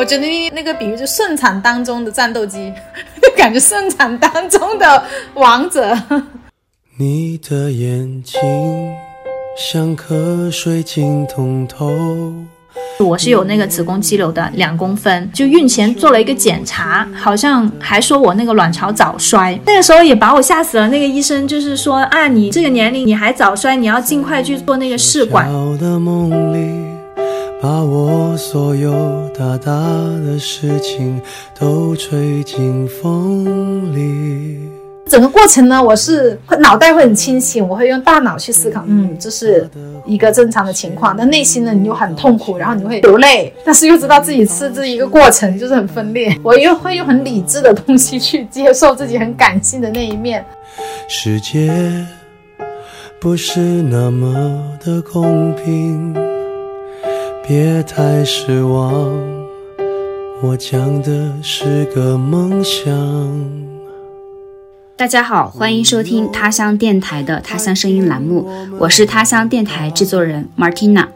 我觉得你那个比喻就顺产当中的战斗机，感觉顺产当中的王者。你的眼睛像颗水晶通透。我是有那个子宫肌瘤的两公分，就孕前做了一个检查，好像还说我那个卵巢早衰，那个时候也把我吓死了。那个医生就是说啊，你这个年龄你还早衰，你要尽快去做那个试管。把我所有大大的事情都吹进风里。整个过程呢，我是脑袋会很清醒，我会用大脑去思考，嗯，这是一个正常的情况。但内心呢，你又很痛苦，然后你会流泪，但是又知道自己是这一个过程，就是很分裂。我又会用很理智的东西去接受自己很感性的那一面。世界不是那么的公平。别太失望，我讲的是个梦想。大家好，欢迎收听他乡电台的他乡声音栏目，我是他乡电台制作人 Martina。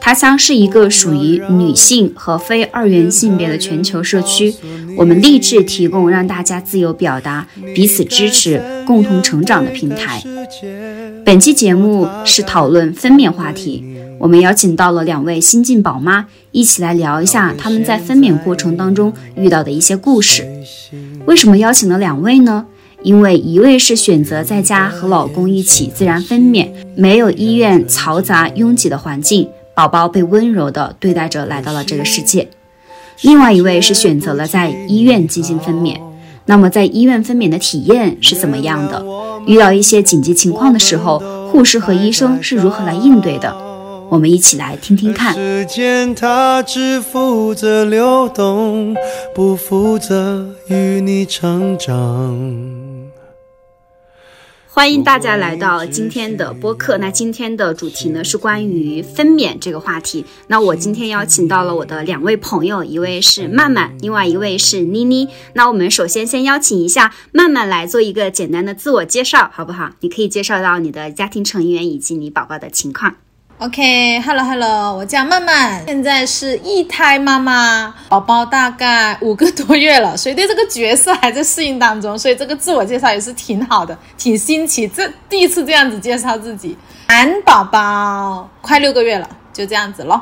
他乡是一个属于女性和非二元性别的全球社区，我们立志提供让大家自由表达、彼此支持、共同成长的平台。本期节目是讨论分娩话题。我们邀请到了两位新晋宝妈，一起来聊一下他们在分娩过程当中遇到的一些故事。为什么邀请了两位呢？因为一位是选择在家和老公一起自然分娩，没有医院嘈杂拥挤的环境，宝宝被温柔的对待着来到了这个世界；另外一位是选择了在医院进行分娩。那么在医院分娩的体验是怎么样的？遇到一些紧急情况的时候，护士和医生是如何来应对的？我们一起来听听看。时间它只负责流动，不负责与你成长。欢迎大家来到今天的播客。那今天的主题呢是关于分娩这个话题。那我今天邀请到了我的两位朋友，一位是曼曼，另外一位是妮妮。那我们首先先邀请一下曼曼来做一个简单的自我介绍，好不好？你可以介绍到你的家庭成员以及你宝宝的情况。OK，Hello Hello，我叫曼曼，现在是一胎妈妈，宝宝大概五个多月了，所以对这个角色还在适应当中，所以这个自我介绍也是挺好的，挺新奇，这第一次这样子介绍自己。男宝宝快六个月了，就这样子咯。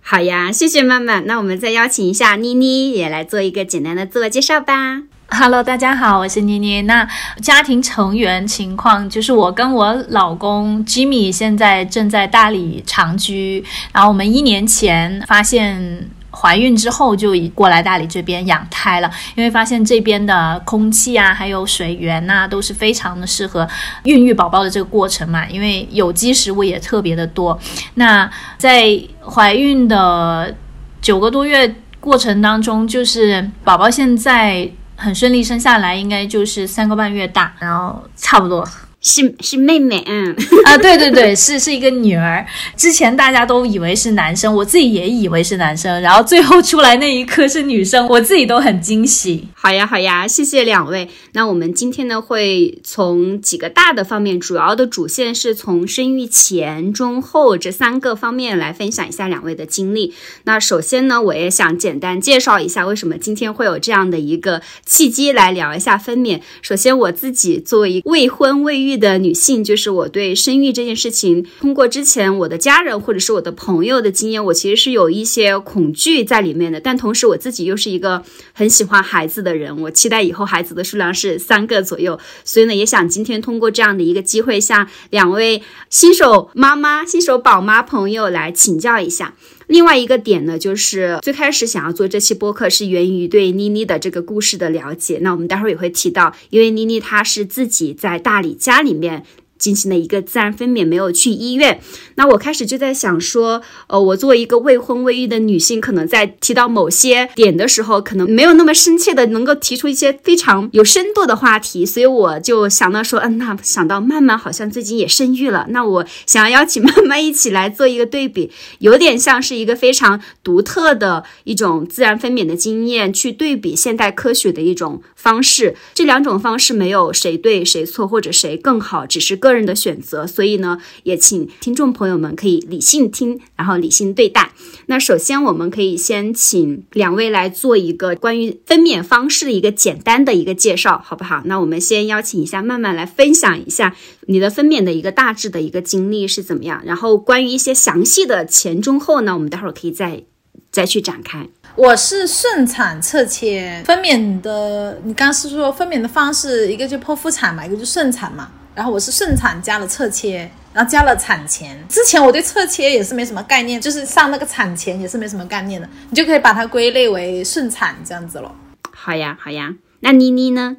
好呀，谢谢曼曼，那我们再邀请一下妮妮也来做一个简单的自我介绍吧。Hello，大家好，我是妮妮。那家庭成员情况就是我跟我老公 Jimmy 现在正在大理长居，然后我们一年前发现怀孕之后就已过来大理这边养胎了，因为发现这边的空气啊，还有水源呐都是非常的适合孕育宝宝的这个过程嘛，因为有机食物也特别的多。那在怀孕的九个多月过程当中，就是宝宝现在。很顺利生下来，应该就是三个半月大，然后差不多。是是妹妹，嗯 啊，对对对，是是一个女儿。之前大家都以为是男生，我自己也以为是男生，然后最后出来那一刻是女生，我自己都很惊喜。好呀好呀，谢谢两位。那我们今天呢会从几个大的方面，主要的主线是从生育前、中、后这三个方面来分享一下两位的经历。那首先呢，我也想简单介绍一下为什么今天会有这样的一个契机来聊一下分娩。首先我自己作为未婚未育。的女性，就是我对生育这件事情，通过之前我的家人或者是我的朋友的经验，我其实是有一些恐惧在里面的。但同时我自己又是一个很喜欢孩子的人，我期待以后孩子的数量是三个左右。所以呢，也想今天通过这样的一个机会，向两位新手妈妈、新手宝妈朋友来请教一下。另外一个点呢，就是最开始想要做这期播客，是源于对妮妮的这个故事的了解。那我们待会儿也会提到，因为妮妮她是自己在大理家里面。进行了一个自然分娩，没有去医院。那我开始就在想说，呃，我作为一个未婚未育的女性，可能在提到某些点的时候，可能没有那么深切的能够提出一些非常有深度的话题。所以我就想到说，嗯，那想到曼曼好像最近也生育了，那我想要邀请曼曼一起来做一个对比，有点像是一个非常独特的一种自然分娩的经验，去对比现代科学的一种方式，这两种方式没有谁对谁错或者谁更好，只是个人的选择。所以呢，也请听众朋友们可以理性听，然后理性对待。那首先，我们可以先请两位来做一个关于分娩方式的一个简单的一个介绍，好不好？那我们先邀请一下曼曼来分享一下你的分娩的一个大致的一个经历是怎么样，然后关于一些详细的前中后呢，我们待会儿可以再再去展开。我是顺产侧切分娩的，你刚是说分娩的方式，一个就剖腹产嘛，一个就顺产嘛。然后我是顺产加了侧切，然后加了产前。之前我对侧切也是没什么概念，就是上那个产前也是没什么概念的，你就可以把它归类为顺产这样子了。好呀，好呀。那妮妮呢？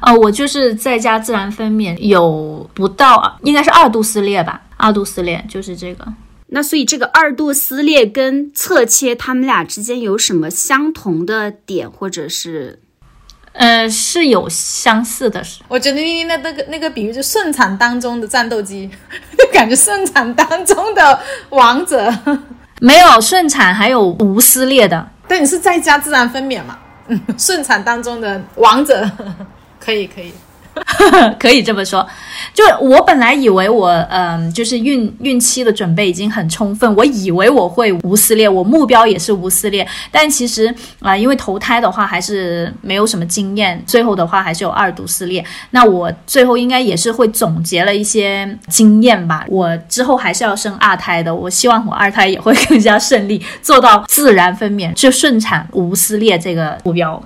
呃，我就是在家自然分娩，有不到，应该是二度撕裂吧？二度撕裂就是这个。那所以这个二度撕裂跟侧切，他们俩之间有什么相同的点，或者是，呃，是有相似的。我觉得妮妮那那个那个比喻，就顺产当中的战斗机，感觉顺产当中的王者。没有顺产，还有无撕裂的。但你是在家自然分娩嘛？嗯，顺产当中的王者，可 以可以。可以这么说，就我本来以为我，嗯，就是孕孕期的准备已经很充分，我以为我会无撕裂，我目标也是无撕裂，但其实啊，因为头胎的话还是没有什么经验，最后的话还是有二度撕裂。那我最后应该也是会总结了一些经验吧，我之后还是要生二胎的，我希望我二胎也会更加顺利，做到自然分娩，就顺产无撕裂这个目标。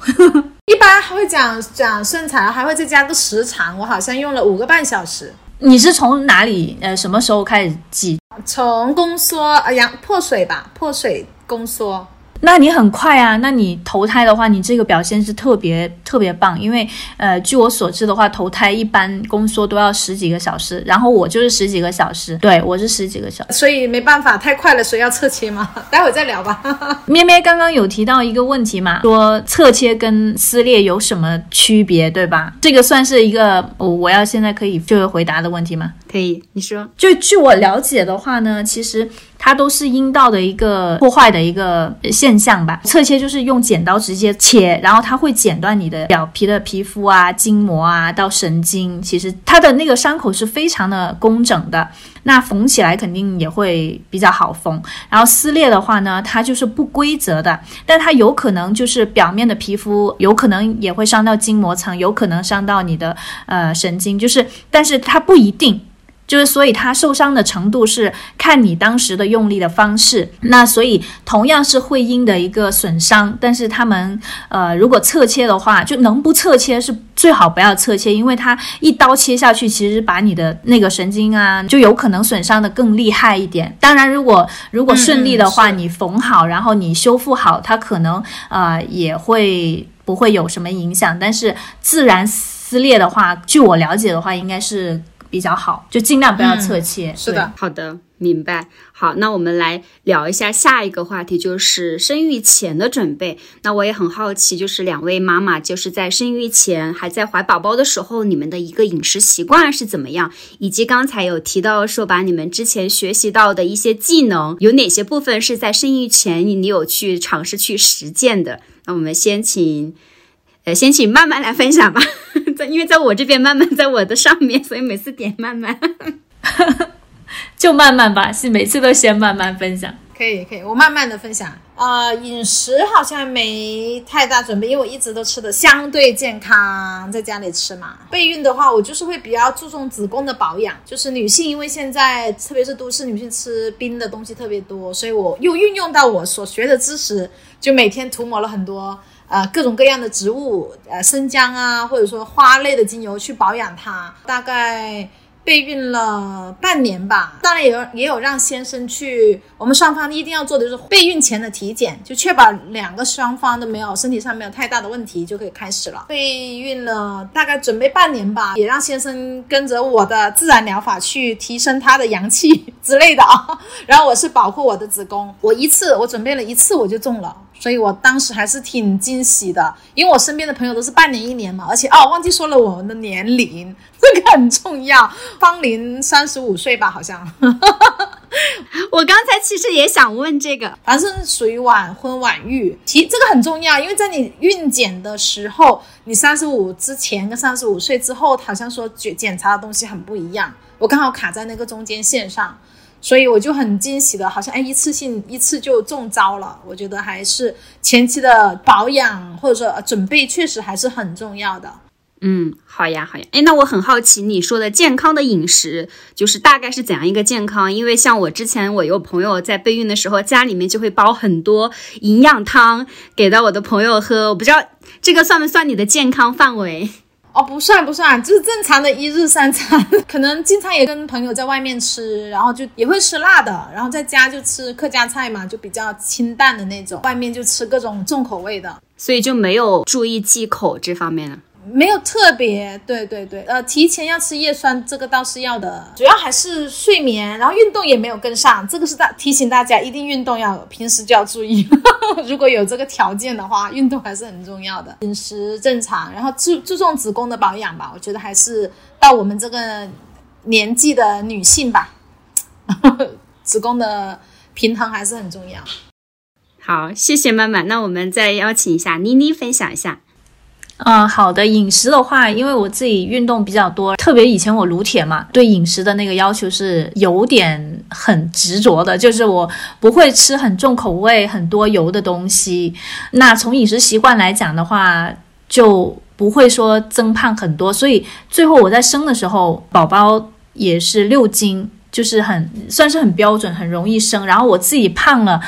一般还会讲讲顺产，还会再加个时长。我好像用了五个半小时。你是从哪里呃什么时候开始记？从宫缩呃羊破水吧，破水宫缩。那你很快啊！那你投胎的话，你这个表现是特别特别棒。因为，呃，据我所知的话，投胎一般宫缩都要十几个小时，然后我就是十几个小时，对我是十几个小时，所以没办法，太快了，所以要侧切嘛？待会再聊吧。咩咩刚刚有提到一个问题嘛，说侧切跟撕裂有什么区别，对吧？这个算是一个我我要现在可以就回答的问题吗？可以，你说。就据我了解的话呢，其实。它都是阴道的一个破坏的一个现象吧。侧切就是用剪刀直接切，然后它会剪断你的表皮的皮肤啊、筋膜啊到神经。其实它的那个伤口是非常的工整的，那缝起来肯定也会比较好缝。然后撕裂的话呢，它就是不规则的，但它有可能就是表面的皮肤有可能也会伤到筋膜层，有可能伤到你的呃神经，就是但是它不一定。就是，所以它受伤的程度是看你当时的用力的方式。那所以同样是会阴的一个损伤，但是他们呃，如果侧切的话，就能不侧切是最好不要侧切，因为它一刀切下去，其实把你的那个神经啊，就有可能损伤的更厉害一点。当然，如果如果顺利的话，你缝好，然后你修复好，它可能呃也会不会有什么影响。但是自然撕裂的话，据我了解的话，应该是。比较好，就尽量不要侧切。是的，好的，明白。好，那我们来聊一下下一个话题，就是生育前的准备。那我也很好奇，就是两位妈妈，就是在生育前还在怀宝宝的时候，你们的一个饮食习惯是怎么样？以及刚才有提到说，把你们之前学习到的一些技能，有哪些部分是在生育前你有去尝试去实践的？那我们先请。呃，先请慢慢来分享吧，在因为在我这边慢慢在我的上面，所以每次点慢慢，就慢慢吧，是每次都先慢慢分享。可以可以，我慢慢的分享。呃，饮食好像没太大准备，因为我一直都吃的相对健康，在家里吃嘛。备孕的话，我就是会比较注重子宫的保养，就是女性，因为现在特别是都市女性吃冰的东西特别多，所以我又运用到我所学的知识，就每天涂抹了很多。呃，各种各样的植物，呃，生姜啊，或者说花类的精油去保养它，大概。备孕了半年吧，当然也有也有让先生去，我们双方一定要做的就是备孕前的体检，就确保两个双方都没有身体上没有太大的问题，就可以开始了。备孕了大概准备半年吧，也让先生跟着我的自然疗法去提升他的阳气之类的啊。然后我是保护我的子宫，我一次我准备了一次我就中了，所以我当时还是挺惊喜的，因为我身边的朋友都是半年一年嘛，而且哦忘记说了我们的年龄，这个很重要。芳龄三十五岁吧，好像。我 我刚才其实也想问这个，反正是属于晚婚晚育，提这个很重要，因为在你孕检的时候，你三十五之前跟三十五岁之后，好像说检检查的东西很不一样，我刚好卡在那个中间线上。所以我就很惊喜的，好像哎，一次性一次就中招了。我觉得还是前期的保养或者说准备确实还是很重要的。嗯，好呀，好呀。哎，那我很好奇你说的健康的饮食，就是大概是怎样一个健康？因为像我之前我有朋友在备孕的时候，家里面就会煲很多营养汤给到我的朋友喝。我不知道这个算不算你的健康范围？哦，不算不算，就是正常的一日三餐，可能经常也跟朋友在外面吃，然后就也会吃辣的，然后在家就吃客家菜嘛，就比较清淡的那种，外面就吃各种重口味的，所以就没有注意忌口这方面了。没有特别，对对对，呃，提前要吃叶酸，这个倒是要的，主要还是睡眠，然后运动也没有跟上，这个是大提醒大家一定运动要平时就要注意，如果有这个条件的话，运动还是很重要的，饮食正常，然后注注重子宫的保养吧，我觉得还是到我们这个年纪的女性吧，子宫的平衡还是很重要。好，谢谢妈妈，那我们再邀请一下妮妮分享一下。嗯，好的。饮食的话，因为我自己运动比较多，特别以前我撸铁嘛，对饮食的那个要求是有点很执着的，就是我不会吃很重口味、很多油的东西。那从饮食习惯来讲的话，就不会说增胖很多。所以最后我在生的时候，宝宝也是六斤。就是很算是很标准，很容易生。然后我自己胖了，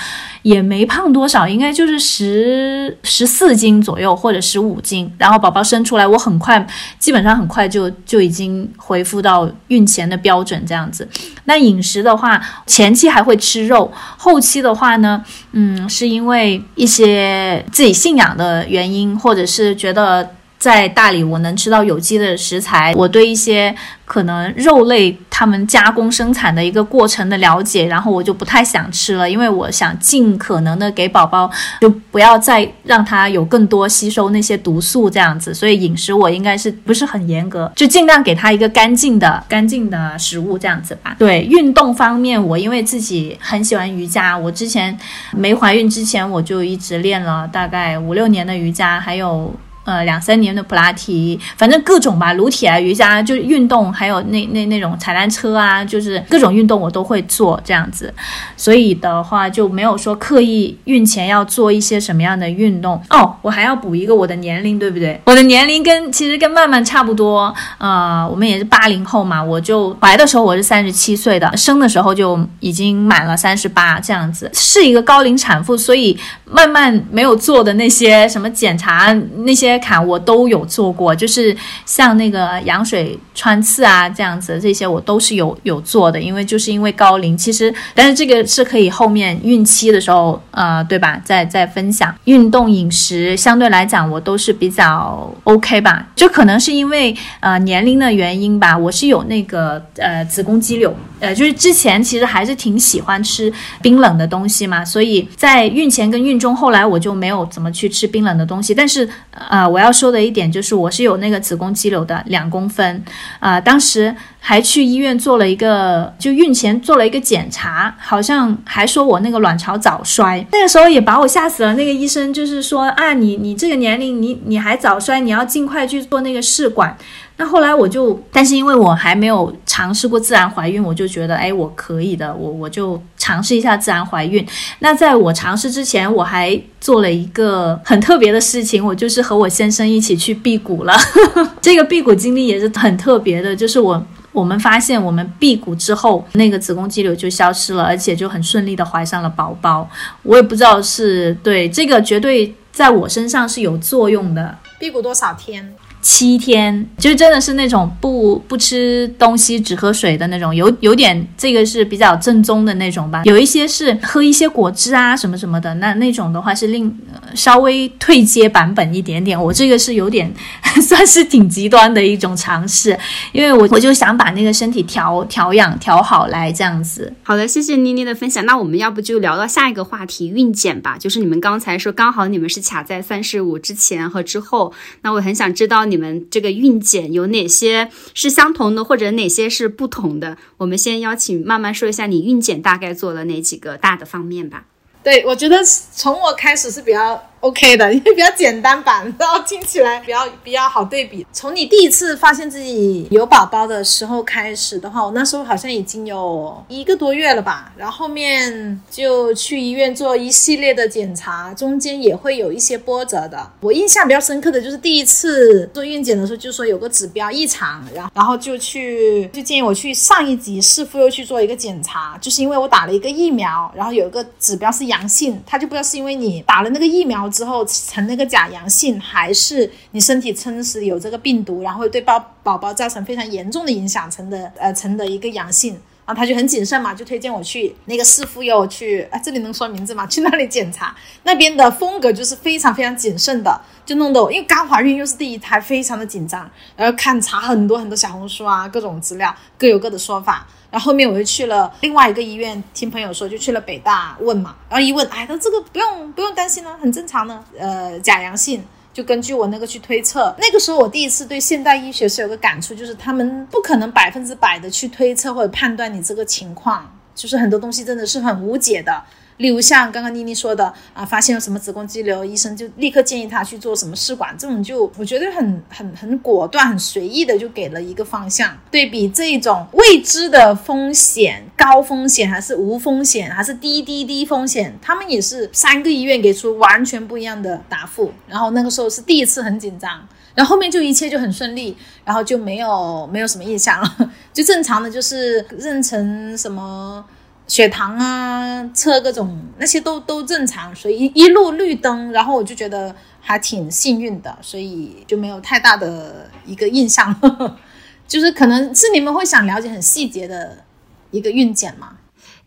也没胖多少，应该就是十十四斤左右或者十五斤。然后宝宝生出来，我很快，基本上很快就就已经恢复到孕前的标准这样子。那饮食的话，前期还会吃肉，后期的话呢，嗯，是因为一些自己信仰的原因，或者是觉得。在大理，我能吃到有机的食材。我对一些可能肉类他们加工生产的一个过程的了解，然后我就不太想吃了，因为我想尽可能的给宝宝，就不要再让他有更多吸收那些毒素这样子。所以饮食我应该是不是很严格，就尽量给他一个干净的、干净的食物这样子吧。对运动方面，我因为自己很喜欢瑜伽，我之前没怀孕之前我就一直练了大概五六年的瑜伽，还有。呃，两三年的普拉提，反正各种吧，撸铁啊、瑜伽，就是运动，还有那那那种踩单车啊，就是各种运动我都会做这样子。所以的话就没有说刻意孕前要做一些什么样的运动哦。我还要补一个我的年龄，对不对？我的年龄跟其实跟曼曼差不多，呃，我们也是八零后嘛。我就怀的时候我是三十七岁的，生的时候就已经满了三十八这样子，是一个高龄产妇，所以曼曼没有做的那些什么检查那些。卡我都有做过，就是像那个羊水穿刺啊这样子，这些我都是有有做的。因为就是因为高龄，其实但是这个是可以后面孕期的时候，呃，对吧？再再分享运动饮食，相对来讲我都是比较 OK 吧。就可能是因为呃年龄的原因吧，我是有那个呃子宫肌瘤，呃，就是之前其实还是挺喜欢吃冰冷的东西嘛，所以在孕前跟孕中，后来我就没有怎么去吃冰冷的东西，但是呃。我要说的一点就是，我是有那个子宫肌瘤的两公分，啊，当时还去医院做了一个，就孕前做了一个检查，好像还说我那个卵巢早衰，那个时候也把我吓死了。那个医生就是说，啊，你你这个年龄，你你还早衰，你要尽快去做那个试管。那后来我就，但是因为我还没有尝试过自然怀孕，我就觉得，哎，我可以的，我我就尝试一下自然怀孕。那在我尝试之前，我还做了一个很特别的事情，我就是和我先生一起去辟谷了。这个辟谷经历也是很特别的，就是我我们发现我们辟谷之后，那个子宫肌瘤就消失了，而且就很顺利的怀上了宝宝。我也不知道是对这个绝对在我身上是有作用的。辟谷多少天？七天，就真的是那种不不吃东西只喝水的那种，有有点这个是比较正宗的那种吧。有一些是喝一些果汁啊什么什么的，那那种的话是另稍微退阶版本一点点。我这个是有点 算是挺极端的一种尝试，因为我我就想把那个身体调调养调好来这样子。好的，谢谢妮妮的分享。那我们要不就聊到下一个话题，孕检吧。就是你们刚才说刚好你们是卡在三十五之前和之后，那我很想知道。你们这个孕检有哪些是相同的，或者哪些是不同的。我们先邀请慢慢说一下你孕检大概做了哪几个大的方面吧。对，我觉得从我开始是比较 OK 的，因为比较简单版，然后听起来比较比较好对比。从你第一次发现自己有宝宝的时候开始的话，我那时候好像已经有一个多月了吧，然后后面就去医院做一系列的检查，中间也会有一些波折的。我印象比较深刻的就是第一次做孕检的时候，就说有个指标异常，然后然后就去就建议我去上一级市妇幼去做一个检查，就是因为我打了一个疫苗，然后有一个指标是阳性，他就不知道是因为你打了那个疫苗。之后呈那个假阳性，还是你身体真实有这个病毒，然后对宝宝宝造成非常严重的影响，成的呃成的一个阳性，然后他就很谨慎嘛，就推荐我去那个市妇幼去，啊这里能说名字吗？去那里检查，那边的风格就是非常非常谨慎的，就弄得我因为刚怀孕又是第一胎，非常的紧张，然后看查很多很多小红书啊，各种资料，各有各的说法。然后后面我就去了另外一个医院，听朋友说就去了北大问嘛，然后一问，哎，他这个不用不用担心呢，很正常呢，呃，假阳性，就根据我那个去推测。那个时候我第一次对现代医学是有个感触，就是他们不可能百分之百的去推测或者判断你这个情况，就是很多东西真的是很无解的。例如像刚刚妮妮说的啊，发现了什么子宫肌瘤，医生就立刻建议她去做什么试管，这种就我觉得很很很果断、很随意的就给了一个方向。对比这种未知的风险，高风险还是无风险，还是低低低风险，他们也是三个医院给出完全不一样的答复。然后那个时候是第一次很紧张，然后后面就一切就很顺利，然后就没有没有什么印象了，就正常的就是妊娠什么。血糖啊，测各种那些都都正常，所以一一路绿灯，然后我就觉得还挺幸运的，所以就没有太大的一个印象，就是可能是你们会想了解很细节的一个孕检嘛？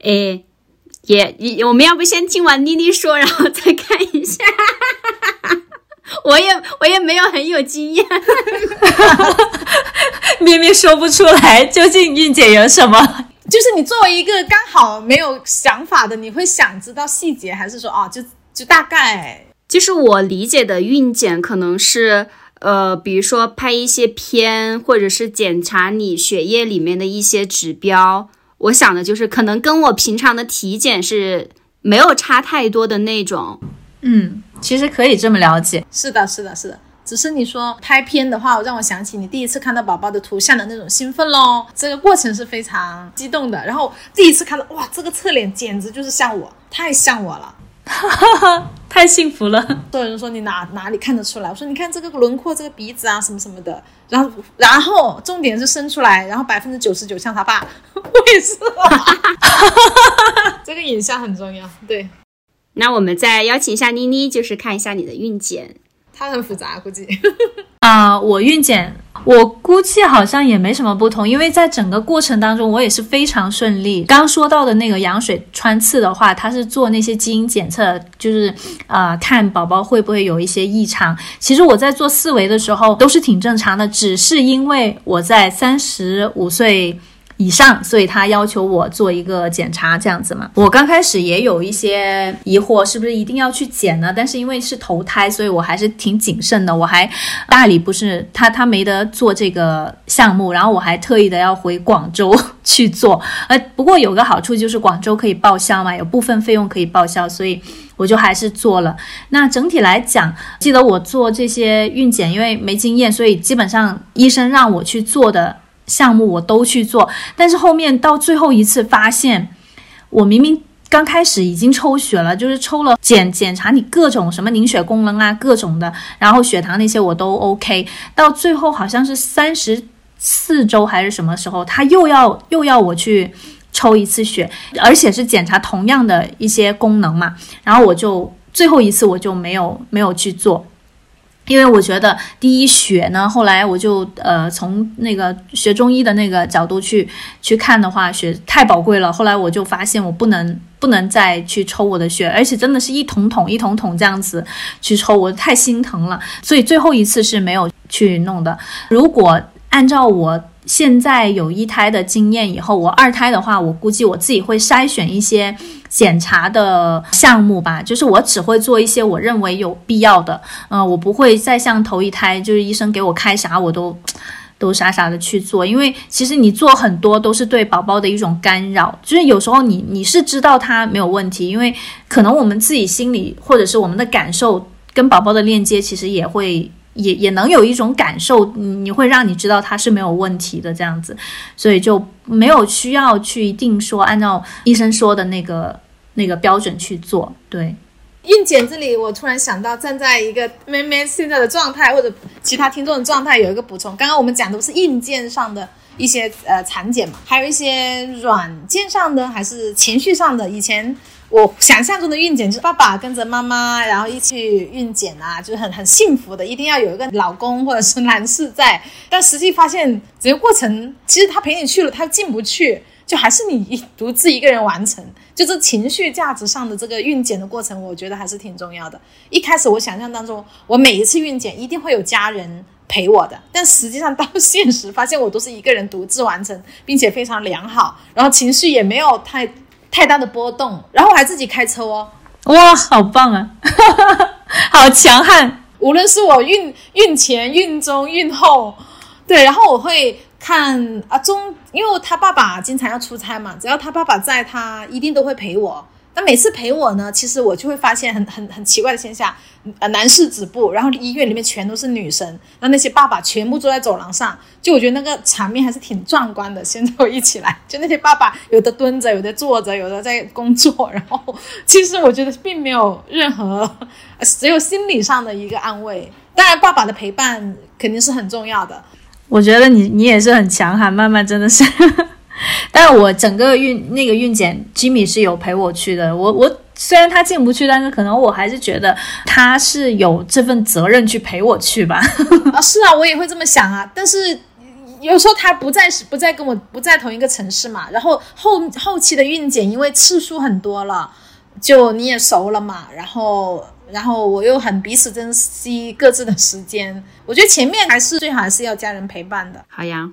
诶，也也，我们要不先听完妮妮说，然后再看一下？我也我也没有很有经验，咪咪说不出来究竟孕检有什么。就是你作为一个刚好没有想法的，你会想知道细节，还是说啊，就就大概？就是我理解的孕检可能是，呃，比如说拍一些片，或者是检查你血液里面的一些指标。我想的就是，可能跟我平常的体检是没有差太多的那种。嗯，其实可以这么了解。是的，是的，是的。只是你说拍片的话，让我想起你第一次看到宝宝的图像的那种兴奋喽。这个过程是非常激动的。然后第一次看到，哇，这个侧脸简直就是像我，太像我了，哈哈哈，太幸福了。所有人说你哪哪里看得出来？我说你看这个轮廓，这个鼻子啊，什么什么的。然后然后重点是生出来，然后百分之九十九像他爸，我也是。这个影像很重要。对，那我们再邀请一下妮妮，就是看一下你的孕检。它很复杂，估计啊，我孕检，我估计好像也没什么不同，因为在整个过程当中，我也是非常顺利。刚说到的那个羊水穿刺的话，它是做那些基因检测，就是呃，看宝宝会不会有一些异常。其实我在做四维的时候都是挺正常的，只是因为我在三十五岁。以上，所以他要求我做一个检查，这样子嘛。我刚开始也有一些疑惑，是不是一定要去检呢？但是因为是头胎，所以我还是挺谨慎的。我还大理不是他，他没得做这个项目，然后我还特意的要回广州 去做。呃，不过有个好处就是广州可以报销嘛，有部分费用可以报销，所以我就还是做了。那整体来讲，记得我做这些孕检，因为没经验，所以基本上医生让我去做的。项目我都去做，但是后面到最后一次发现，我明明刚开始已经抽血了，就是抽了检检查你各种什么凝血功能啊，各种的，然后血糖那些我都 OK，到最后好像是三十四周还是什么时候，他又要又要我去抽一次血，而且是检查同样的一些功能嘛，然后我就最后一次我就没有没有去做。因为我觉得第一血呢，后来我就呃从那个学中医的那个角度去去看的话，血太宝贵了。后来我就发现我不能不能再去抽我的血，而且真的是一桶桶一桶桶这样子去抽，我太心疼了。所以最后一次是没有去弄的。如果按照我现在有一胎的经验以后，我二胎的话，我估计我自己会筛选一些检查的项目吧，就是我只会做一些我认为有必要的，嗯，我不会再像头一胎，就是医生给我开啥我都 都傻傻的去做，因为其实你做很多都是对宝宝的一种干扰，就是有时候你你是知道他没有问题，因为可能我们自己心里或者是我们的感受跟宝宝的链接，其实也会。也也能有一种感受，你会让你知道它是没有问题的这样子，所以就没有需要去定说按照医生说的那个那个标准去做。对，孕检这里我突然想到，站在一个妹妹现在的状态或者其他听众的状态，有一个补充。刚刚我们讲的是硬件上的一些呃产检嘛，还有一些软件上的还是情绪上的，以前。我想象中的孕检就是爸爸跟着妈妈，然后一起孕检啊，就是很很幸福的，一定要有一个老公或者是男士在。但实际发现，整个过程其实他陪你去了，他进不去，就还是你独自一个人完成。就这情绪价值上的这个孕检的过程，我觉得还是挺重要的。一开始我想象当中，我每一次孕检一定会有家人陪我的，但实际上到现实发现，我都是一个人独自完成，并且非常良好，然后情绪也没有太。太大的波动，然后我还自己开车哦，哇，好棒啊，好强悍！无论是我孕孕前、孕中、孕后，对，然后我会看啊中，因为他爸爸经常要出差嘛，只要他爸爸在，他一定都会陪我。那每次陪我呢，其实我就会发现很很很奇怪的现象，呃，男士止步，然后医院里面全都是女生，那那些爸爸全部坐在走廊上，就我觉得那个场面还是挺壮观的。现在我一起来，就那些爸爸有的蹲着，有的坐着，有的在工作，然后其实我觉得并没有任何，只有心理上的一个安慰。当然，爸爸的陪伴肯定是很重要的。我觉得你你也是很强悍，慢慢真的是。但是我整个孕那个孕检，Jimmy 是有陪我去的。我我虽然他进不去，但是可能我还是觉得他是有这份责任去陪我去吧。啊，是啊，我也会这么想啊。但是有时候他不在，不在跟我不在同一个城市嘛。然后后后期的孕检，因为次数很多了，就你也熟了嘛。然后然后我又很彼此珍惜各自的时间。我觉得前面还是最好还是要家人陪伴的。好呀。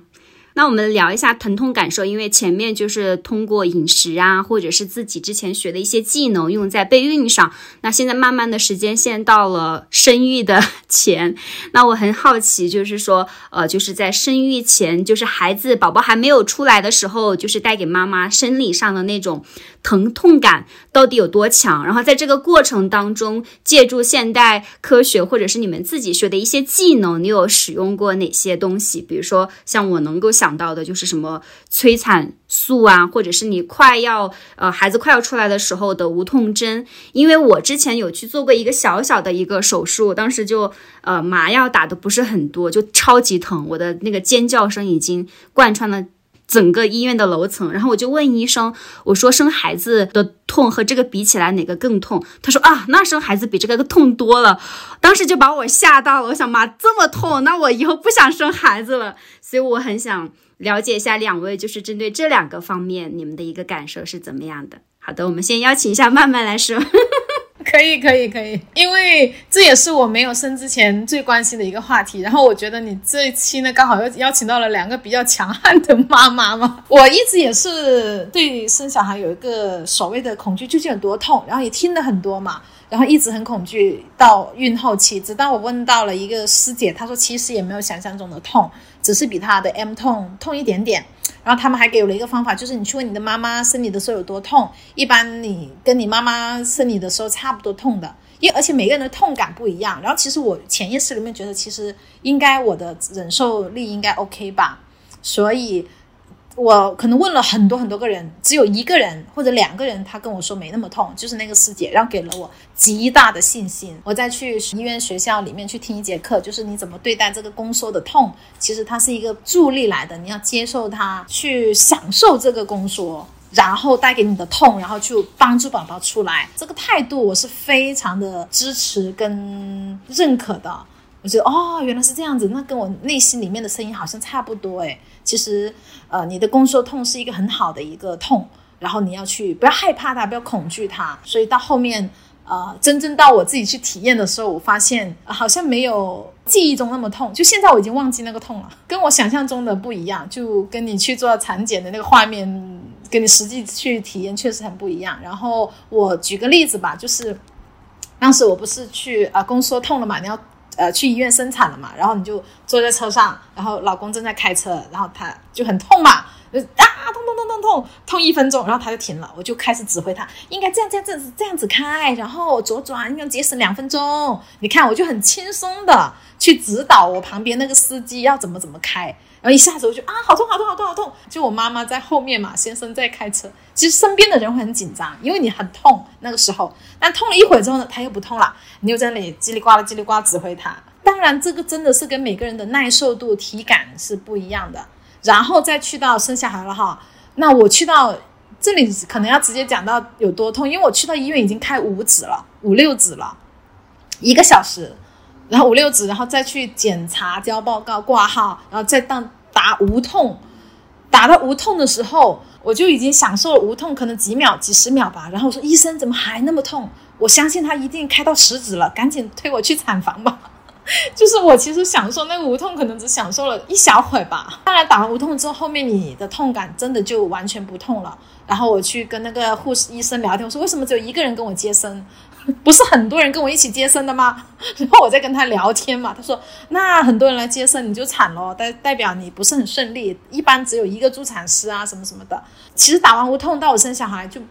那我们聊一下疼痛感受，因为前面就是通过饮食啊，或者是自己之前学的一些技能用在备孕上。那现在慢慢的时间线到了生育的前，那我很好奇，就是说，呃，就是在生育前，就是孩子宝宝还没有出来的时候，就是带给妈妈生理上的那种。疼痛感到底有多强？然后在这个过程当中，借助现代科学或者是你们自己学的一些技能，你有使用过哪些东西？比如说，像我能够想想到的就是什么催产素啊，或者是你快要呃孩子快要出来的时候的无痛针。因为我之前有去做过一个小小的一个手术，当时就呃麻药打的不是很多，就超级疼，我的那个尖叫声已经贯穿了。整个医院的楼层，然后我就问医生，我说生孩子的痛和这个比起来哪个更痛？他说啊，那生孩子比这个痛多了。当时就把我吓到了，我想妈这么痛，那我以后不想生孩子了。所以我很想了解一下两位，就是针对这两个方面，你们的一个感受是怎么样的？好的，我们先邀请一下曼曼来说。可以可以可以，因为这也是我没有生之前最关心的一个话题。然后我觉得你这一期呢，刚好又邀请到了两个比较强悍的妈妈嘛。我一直也是对生小孩有一个所谓的恐惧，究竟有多痛？然后也听了很多嘛，然后一直很恐惧到孕后期，直到我问到了一个师姐，她说其实也没有想象中的痛，只是比她的 M 痛痛一点点。然后他们还给我了一个方法，就是你去问你的妈妈生你的时候有多痛，一般你跟你妈妈生你的时候差不多痛的，因为而且每个人的痛感不一样。然后其实我潜意识里面觉得，其实应该我的忍受力应该 OK 吧，所以。我可能问了很多很多个人，只有一个人或者两个人，他跟我说没那么痛，就是那个师姐，然后给了我极大的信心。我再去医院、学校里面去听一节课，就是你怎么对待这个宫缩的痛，其实它是一个助力来的，你要接受它，去享受这个宫缩，然后带给你的痛，然后去帮助宝宝出来。这个态度我是非常的支持跟认可的。我觉得哦，原来是这样子，那跟我内心里面的声音好像差不多诶。其实，呃，你的宫缩痛是一个很好的一个痛，然后你要去不要害怕它，不要恐惧它。所以到后面，呃，真正到我自己去体验的时候，我发现好像没有记忆中那么痛，就现在我已经忘记那个痛了，跟我想象中的不一样，就跟你去做产检的那个画面，跟你实际去体验确实很不一样。然后我举个例子吧，就是当时我不是去啊宫缩痛了嘛，你要呃去医院生产了嘛，然后你就坐在车上，然后老公正在开车，然后他就很痛嘛。就，痛痛一分钟，然后他就停了，我就开始指挥他，应该这样这样这样子这样子开，然后左转应该节省两分钟。你看，我就很轻松的去指导我旁边那个司机要怎么怎么开，然后一下子我就啊，好痛好痛好痛好痛！就我妈妈在后面嘛，先生在开车，其实身边的人会很紧张，因为你很痛那个时候，但痛了一会儿之后呢，他又不痛了，你又在那里叽里呱啦叽里呱啦指挥他。当然，这个真的是跟每个人的耐受度、体感是不一样的。然后再去到生小孩了哈，那我去到这里可能要直接讲到有多痛，因为我去到医院已经开五指了，五六指了，一个小时，然后五六指，然后再去检查、交报告、挂号，然后再到打无痛，打到无痛的时候，我就已经享受了无痛，可能几秒、几十秒吧。然后我说医生怎么还那么痛？我相信他一定开到十指了，赶紧推我去产房吧。就是我其实享受那个无痛，可能只享受了一小会吧。当然打完无痛之后，后面你的痛感真的就完全不痛了。然后我去跟那个护士医生聊天，我说为什么只有一个人跟我接生，不是很多人跟我一起接生的吗？然后我在跟他聊天嘛，他说那很多人来接生你就惨咯，代代表你不是很顺利，一般只有一个助产师啊什么什么的。其实打完无痛到我生小孩就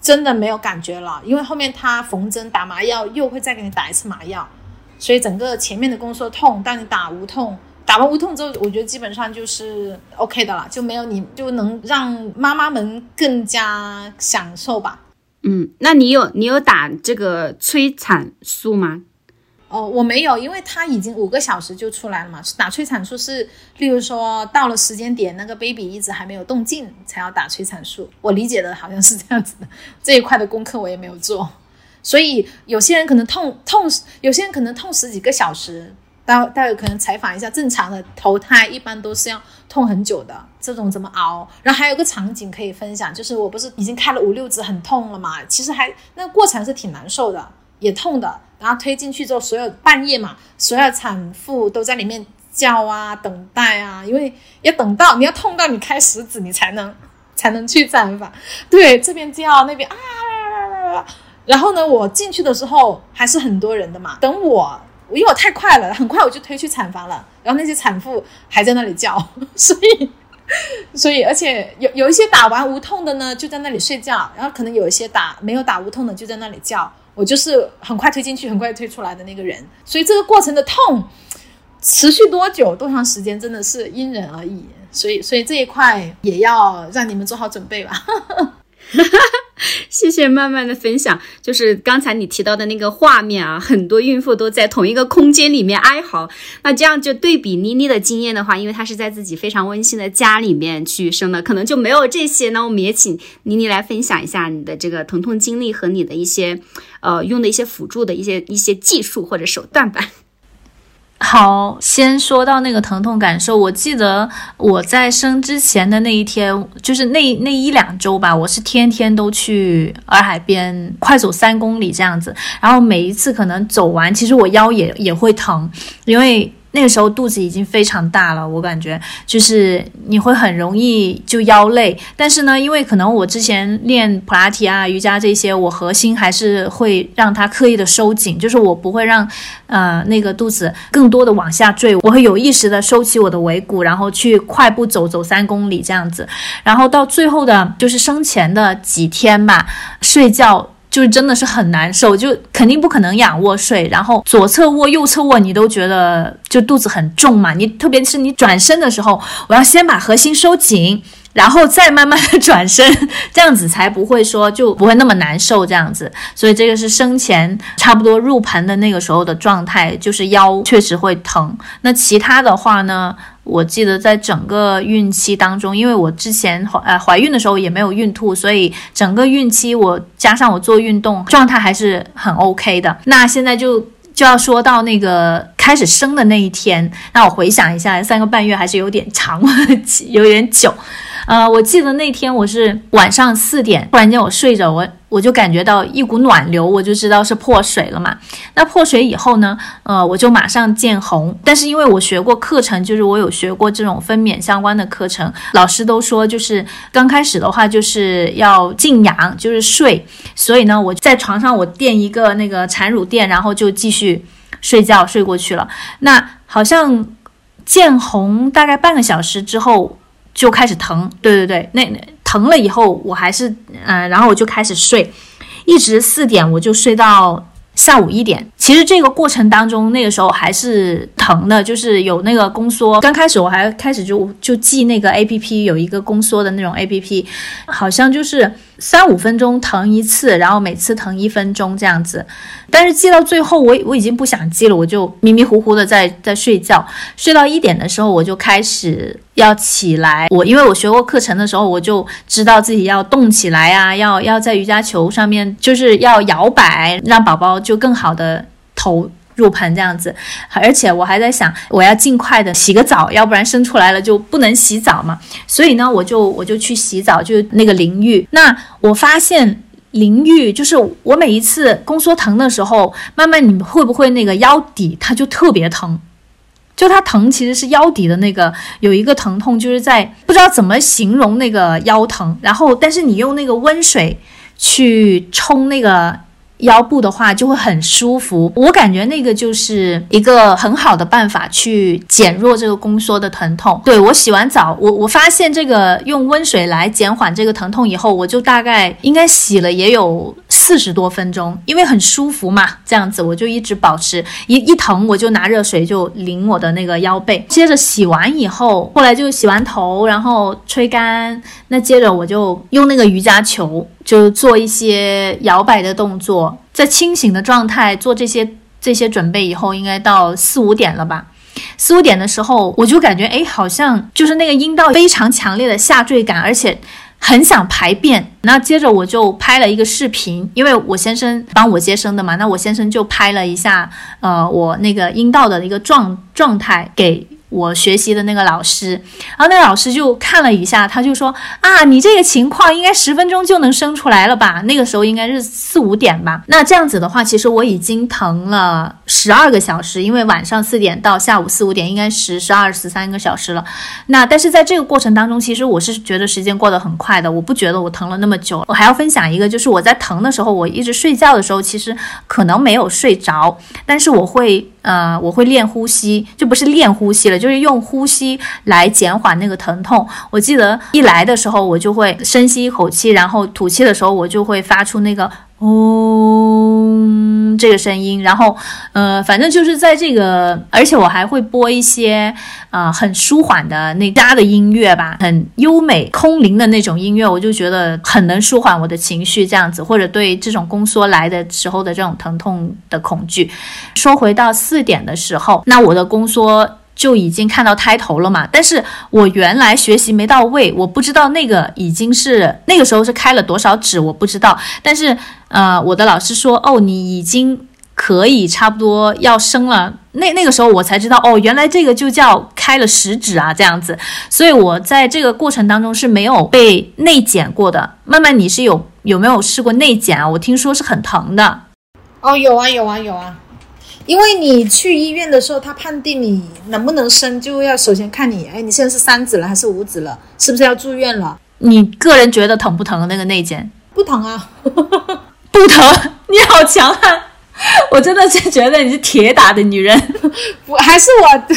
真的没有感觉了，因为后面他缝针打麻药又会再给你打一次麻药。所以整个前面的宫缩痛，当你打无痛，打完无痛之后，我觉得基本上就是 OK 的了，就没有你就能让妈妈们更加享受吧。嗯，那你有你有打这个催产素吗？哦，我没有，因为他已经五个小时就出来了嘛。打催产素是，例如说到了时间点，那个 baby 一直还没有动静，才要打催产素。我理解的好像是这样子的，这一块的功课我也没有做。所以有些人可能痛痛，有些人可能痛十几个小时。待待会可能采访一下，正常的头胎一般都是要痛很久的，这种怎么熬？然后还有个场景可以分享，就是我不是已经开了五六指很痛了嘛？其实还那个过程是挺难受的，也痛的。然后推进去之后，所有半夜嘛，所有产妇都在里面叫啊，等待啊，因为要等到你要痛到你开十指，你才能才能去产房。对，这边叫那边啊。然后呢，我进去的时候还是很多人的嘛。等我，因为我太快了，很快我就推去产房了。然后那些产妇还在那里叫，所以，所以，而且有有一些打完无痛的呢，就在那里睡觉。然后可能有一些打没有打无痛的，就在那里叫。我就是很快推进去，很快推出来的那个人。所以这个过程的痛持续多久、多长时间，真的是因人而异。所以，所以这一块也要让你们做好准备吧。谢谢曼曼的分享，就是刚才你提到的那个画面啊，很多孕妇都在同一个空间里面哀嚎。那这样就对比妮妮的经验的话，因为她是在自己非常温馨的家里面去生的，可能就没有这些。那我们也请妮妮来分享一下你的这个疼痛经历和你的一些呃用的一些辅助的一些一些技术或者手段吧。好，先说到那个疼痛感受。我记得我在生之前的那一天，就是那那一两周吧，我是天天都去洱海边快走三公里这样子。然后每一次可能走完，其实我腰也也会疼，因为。那个时候肚子已经非常大了，我感觉就是你会很容易就腰累。但是呢，因为可能我之前练普拉提啊、瑜伽这些，我核心还是会让它刻意的收紧，就是我不会让呃那个肚子更多的往下坠，我会有意识的收起我的尾骨，然后去快步走走三公里这样子。然后到最后的，就是生前的几天吧，睡觉。就是真的是很难受，就肯定不可能仰卧睡，然后左侧卧、右侧卧，你都觉得就肚子很重嘛。你特别是你转身的时候，我要先把核心收紧，然后再慢慢的转身，这样子才不会说就不会那么难受这样子。所以这个是生前差不多入盆的那个时候的状态，就是腰确实会疼。那其他的话呢？我记得在整个孕期当中，因为我之前怀呃怀孕的时候也没有孕吐，所以整个孕期我加上我做运动，状态还是很 OK 的。那现在就就要说到那个开始生的那一天，那我回想一下，三个半月还是有点长，有点久。呃，我记得那天我是晚上四点，突然间我睡着，我我就感觉到一股暖流，我就知道是破水了嘛。那破水以后呢，呃，我就马上见红。但是因为我学过课程，就是我有学过这种分娩相关的课程，老师都说就是刚开始的话就是要静养，就是睡。所以呢，我在床上我垫一个那个产乳垫，然后就继续睡觉睡过去了。那好像见红大概半个小时之后。就开始疼，对对对，那疼了以后，我还是嗯，然后我就开始睡，一直四点我就睡到下午一点。其实这个过程当中，那个时候还是疼的，就是有那个宫缩。刚开始我还开始就就记那个 A P P，有一个宫缩的那种 A P P，好像就是三五分钟疼一次，然后每次疼一分钟这样子。但是记到最后，我我已经不想记了，我就迷迷糊糊的在在睡觉，睡到一点的时候，我就开始要起来。我因为我学过课程的时候，我就知道自己要动起来啊，要要在瑜伽球上面，就是要摇摆，让宝宝就更好的头入盆这样子。而且我还在想，我要尽快的洗个澡，要不然生出来了就不能洗澡嘛。所以呢，我就我就去洗澡，就那个淋浴。那我发现。淋浴就是我每一次宫缩疼的时候，慢慢你会不会那个腰底它就特别疼？就它疼其实是腰底的那个有一个疼痛，就是在不知道怎么形容那个腰疼。然后但是你用那个温水去冲那个。腰部的话就会很舒服，我感觉那个就是一个很好的办法去减弱这个宫缩的疼痛。对我洗完澡，我我发现这个用温水来减缓这个疼痛以后，我就大概应该洗了也有四十多分钟，因为很舒服嘛，这样子我就一直保持一一疼我就拿热水就淋我的那个腰背。接着洗完以后，后来就洗完头，然后吹干，那接着我就用那个瑜伽球。就做一些摇摆的动作，在清醒的状态做这些这些准备以后，应该到四五点了吧？四五点的时候，我就感觉哎，好像就是那个阴道非常强烈的下坠感，而且很想排便。那接着我就拍了一个视频，因为我先生帮我接生的嘛，那我先生就拍了一下，呃，我那个阴道的一个状状态给。我学习的那个老师，然后那个老师就看了一下，他就说啊，你这个情况应该十分钟就能生出来了吧？那个时候应该是四五点吧。那这样子的话，其实我已经疼了十二个小时，因为晚上四点到下午四五点，应该十十二十三个小时了。那但是在这个过程当中，其实我是觉得时间过得很快的，我不觉得我疼了那么久。我还要分享一个，就是我在疼的时候，我一直睡觉的时候，其实可能没有睡着，但是我会。呃，我会练呼吸，就不是练呼吸了，就是用呼吸来减缓那个疼痛。我记得一来的时候，我就会深吸一口气，然后吐气的时候，我就会发出那个。嗡，这个声音，然后，呃，反正就是在这个，而且我还会播一些，呃，很舒缓的那家的音乐吧，很优美空灵的那种音乐，我就觉得很能舒缓我的情绪，这样子，或者对这种宫缩来的时候的这种疼痛的恐惧。说回到四点的时候，那我的宫缩。就已经看到胎头了嘛？但是我原来学习没到位，我不知道那个已经是那个时候是开了多少指，我不知道。但是呃，我的老师说，哦，你已经可以差不多要生了。那那个时候我才知道，哦，原来这个就叫开了十指啊，这样子。所以我在这个过程当中是没有被内检过的。慢慢你是有有没有试过内检啊？我听说是很疼的。哦，有啊，有啊，有啊。因为你去医院的时候，他判定你能不能生，就要首先看你，哎，你现在是三指了还是五指了，是不是要住院了？你个人觉得疼不疼？那个内检不疼啊，不疼，你好强悍，我真的是觉得你是铁打的女人，不，还是我，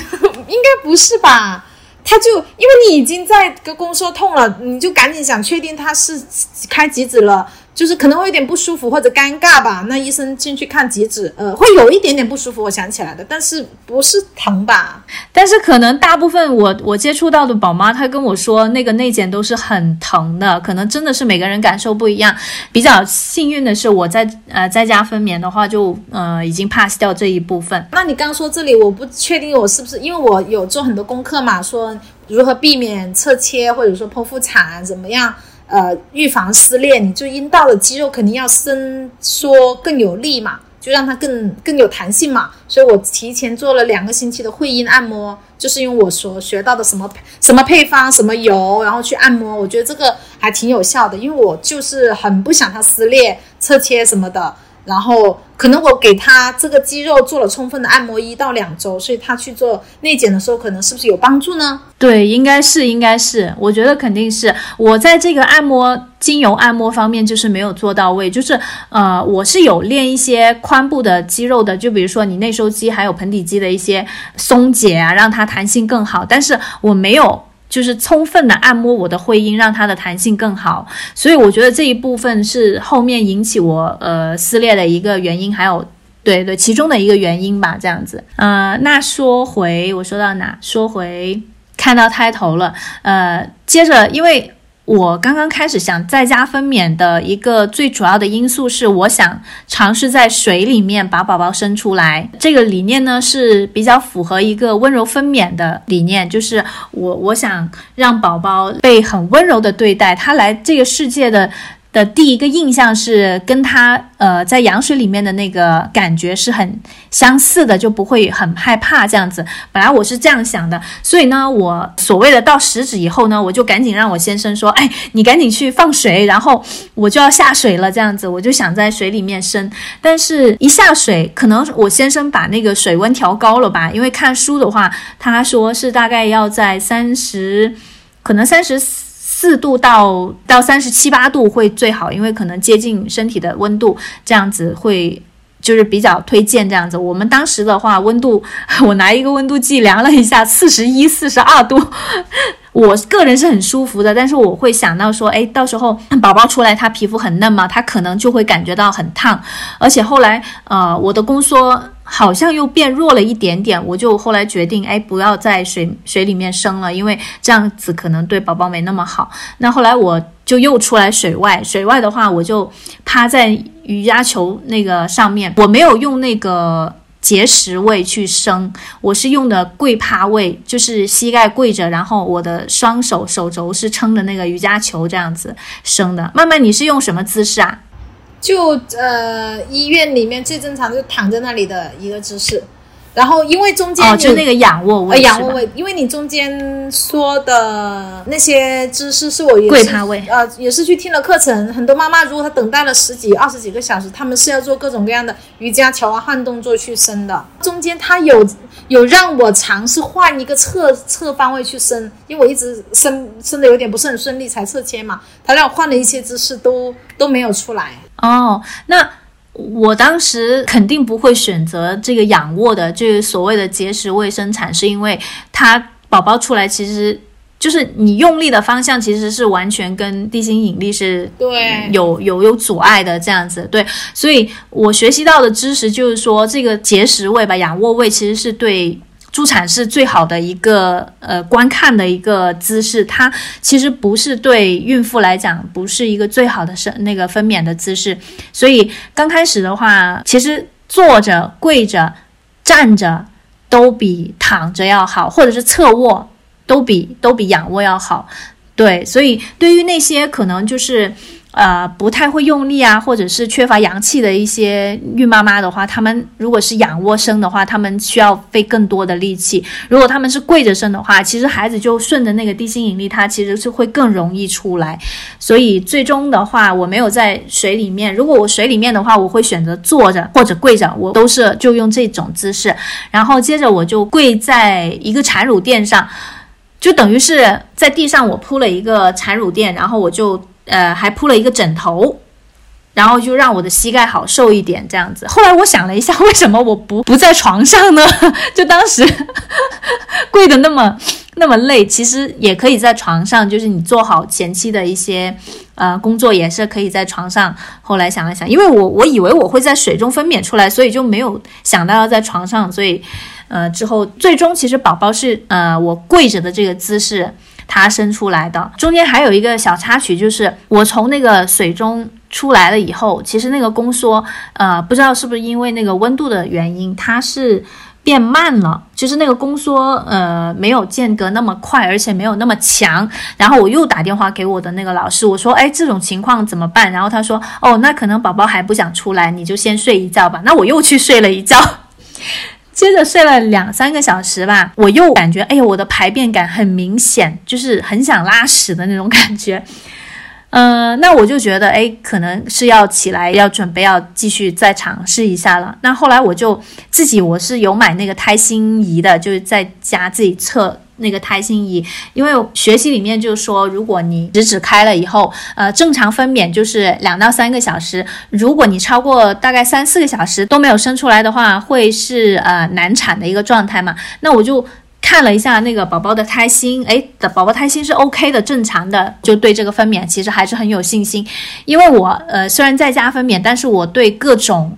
应该不是吧？他就因为你已经在个宫缩痛了，你就赶紧想确定他是开几指了。就是可能会有点不舒服或者尴尬吧。那医生进去看几指，呃，会有一点点不舒服。我想起来的，但是不是疼吧？但是可能大部分我我接触到的宝妈，她跟我说那个内检都是很疼的，可能真的是每个人感受不一样。比较幸运的是，我在呃在家分娩的话，就呃已经 pass 掉这一部分。那你刚说这里，我不确定我是不是，因为我有做很多功课嘛，说如何避免侧切或者说剖腹产怎么样。呃，预防撕裂，你就阴道的肌肉肯定要伸缩更有力嘛，就让它更更有弹性嘛。所以我提前做了两个星期的会阴按摩，就是用我所学到的什么什么配方、什么油，然后去按摩。我觉得这个还挺有效的，因为我就是很不想它撕裂、侧切什么的。然后可能我给他这个肌肉做了充分的按摩一到两周，所以他去做内检的时候，可能是不是有帮助呢？对，应该是，应该是，我觉得肯定是。我在这个按摩精油按摩方面就是没有做到位，就是呃，我是有练一些髋部的肌肉的，就比如说你内收肌还有盆底肌的一些松解啊，让它弹性更好，但是我没有。就是充分的按摩我的会阴，让它的弹性更好，所以我觉得这一部分是后面引起我呃撕裂的一个原因，还有对对其中的一个原因吧，这样子。呃，那说回我说到哪？说回看到胎头了，呃，接着因为。我刚刚开始想在家分娩的一个最主要的因素是，我想尝试在水里面把宝宝生出来。这个理念呢是比较符合一个温柔分娩的理念，就是我我想让宝宝被很温柔的对待，他来这个世界的。的第一个印象是跟他呃在羊水里面的那个感觉是很相似的，就不会很害怕这样子。本来我是这样想的，所以呢，我所谓的到十指以后呢，我就赶紧让我先生说，哎，你赶紧去放水，然后我就要下水了，这样子，我就想在水里面生。但是一下水，可能我先生把那个水温调高了吧，因为看书的话，他说是大概要在三十，可能三十。四度到到三十七八度会最好，因为可能接近身体的温度，这样子会就是比较推荐这样子。我们当时的话，温度 我拿一个温度计量了一下，四十一、四十二度，我个人是很舒服的。但是我会想到说，哎，到时候宝宝出来，他皮肤很嫩嘛，他可能就会感觉到很烫。而且后来，呃，我的宫缩。好像又变弱了一点点，我就后来决定，哎，不要在水水里面生了，因为这样子可能对宝宝没那么好。那后来我就又出来水外，水外的话，我就趴在瑜伽球那个上面，我没有用那个结石位去生，我是用的跪趴位，就是膝盖跪着，然后我的双手手肘是撑着那个瑜伽球这样子生的。慢慢，你是用什么姿势啊？就呃，医院里面最正常就躺在那里的一个姿势，然后因为中间哦，就那个仰卧位，仰卧位，因为你中间说的那些姿势是我跪趴位，呃，也是去听了课程。很多妈妈如果她等待了十几、二十几个小时，他们是要做各种各样的瑜伽球啊、换动作去伸的。中间她有有让我尝试换一个侧侧方位去伸，因为我一直伸伸的有点不是很顺利，才侧切嘛。她让我换了一些姿势，都都没有出来。哦，那我当时肯定不会选择这个仰卧的，就是所谓的结石胃生产，是因为它宝宝出来其实就是你用力的方向其实是完全跟地心引力是对有有有阻碍的这样子，对，所以我学习到的知识就是说这个结石位吧，仰卧位其实是对。助产是最好的一个呃观看的一个姿势，它其实不是对孕妇来讲不是一个最好的生那个分娩的姿势，所以刚开始的话，其实坐着、跪着、站着都比躺着要好，或者是侧卧都比都比仰卧要好。对，所以对于那些可能就是。呃，不太会用力啊，或者是缺乏阳气的一些孕妈妈的话，她们如果是仰卧生的话，她们需要费更多的力气。如果她们是跪着生的话，其实孩子就顺着那个地心引力，它其实是会更容易出来。所以最终的话，我没有在水里面。如果我水里面的话，我会选择坐着或者跪着，我都是就用这种姿势。然后接着我就跪在一个产乳垫上，就等于是在地上我铺了一个产乳垫，然后我就。呃，还铺了一个枕头，然后就让我的膝盖好受一点，这样子。后来我想了一下，为什么我不不在床上呢？就当时 跪的那么那么累，其实也可以在床上，就是你做好前期的一些呃工作，也是可以在床上。后来想了想，因为我我以为我会在水中分娩出来，所以就没有想到要在床上。所以呃，之后最终其实宝宝是呃我跪着的这个姿势。它生出来的中间还有一个小插曲，就是我从那个水中出来了以后，其实那个宫缩，呃，不知道是不是因为那个温度的原因，它是变慢了，就是那个宫缩呃没有间隔那么快，而且没有那么强。然后我又打电话给我的那个老师，我说，哎，这种情况怎么办？然后他说，哦，那可能宝宝还不想出来，你就先睡一觉吧。那我又去睡了一觉，接着睡了两三个小时吧，我又感觉，哎呦，我的排便感很明显，就是很想拉屎的那种感觉。嗯，那我就觉得，哎，可能是要起来，要准备要继续再尝试一下了。那后来我就自己，我是有买那个胎心仪的，就是在家自己测那个胎心仪。因为学习里面就说，如果你直指开了以后，呃，正常分娩就是两到三个小时，如果你超过大概三四个小时都没有生出来的话，会是呃难产的一个状态嘛。那我就。看了一下那个宝宝的胎心，哎，的宝宝胎心是 OK 的，正常的，就对这个分娩其实还是很有信心。因为我呃虽然在家分娩，但是我对各种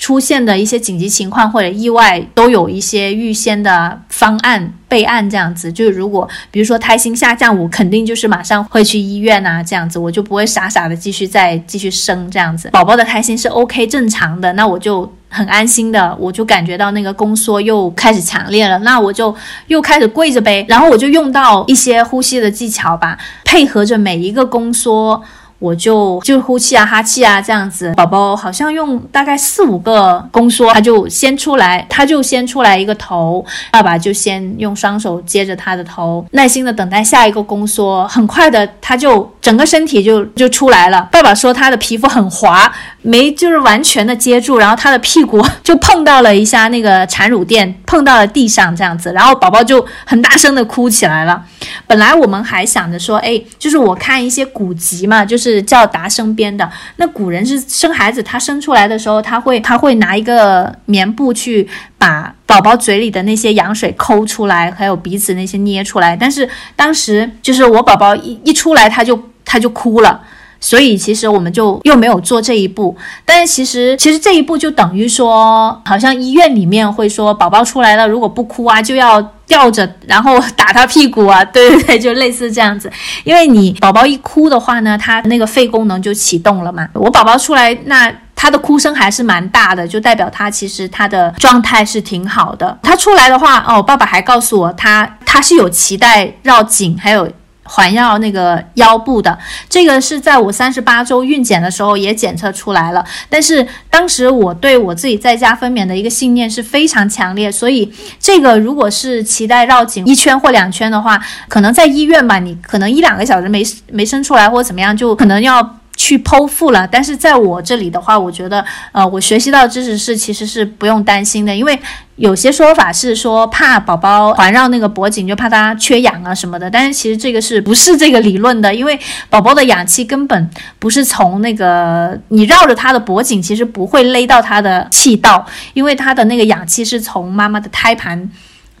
出现的一些紧急情况或者意外都有一些预先的方案备案，这样子。就是如果比如说胎心下降，我肯定就是马上会去医院啊，这样子，我就不会傻傻的继续再继续生这样子。宝宝的胎心是 OK 正常的，那我就。很安心的，我就感觉到那个宫缩又开始强烈了，那我就又开始跪着呗，然后我就用到一些呼吸的技巧吧，配合着每一个宫缩。我就就呼气啊哈气啊这样子，宝宝好像用大概四五个宫缩，他就先出来，他就先出来一个头，爸爸就先用双手接着他的头，耐心的等待下一个宫缩，很快的他就整个身体就就出来了。爸爸说他的皮肤很滑，没就是完全的接住，然后他的屁股 就碰到了一下那个产乳垫，碰到了地上这样子，然后宝宝就很大声的哭起来了。本来我们还想着说，哎，就是我看一些古籍嘛，就是是叫达生编的。那古人是生孩子，他生出来的时候，他会他会拿一个棉布去把宝宝嘴里的那些羊水抠出来，还有鼻子那些捏出来。但是当时就是我宝宝一一出来，他就他就哭了。所以其实我们就又没有做这一步，但是其实其实这一步就等于说，好像医院里面会说宝宝出来了，如果不哭啊，就要吊着，然后打他屁股啊，对对对，就类似这样子。因为你宝宝一哭的话呢，他那个肺功能就启动了嘛。我宝宝出来，那他的哭声还是蛮大的，就代表他其实他的状态是挺好的。他出来的话，哦，爸爸还告诉我，他他是有脐带绕颈，还有。环绕那个腰部的，这个是在我三十八周孕检的时候也检测出来了。但是当时我对我自己在家分娩的一个信念是非常强烈，所以这个如果是脐带绕颈一圈或两圈的话，可能在医院吧，你可能一两个小时没没生出来或怎么样，就可能要。去剖腹了，但是在我这里的话，我觉得，呃，我学习到知识是其实是不用担心的，因为有些说法是说怕宝宝环绕那个脖颈，就怕他缺氧啊什么的，但是其实这个是不是这个理论的？因为宝宝的氧气根本不是从那个你绕着他的脖颈，其实不会勒到他的气道，因为他的那个氧气是从妈妈的胎盘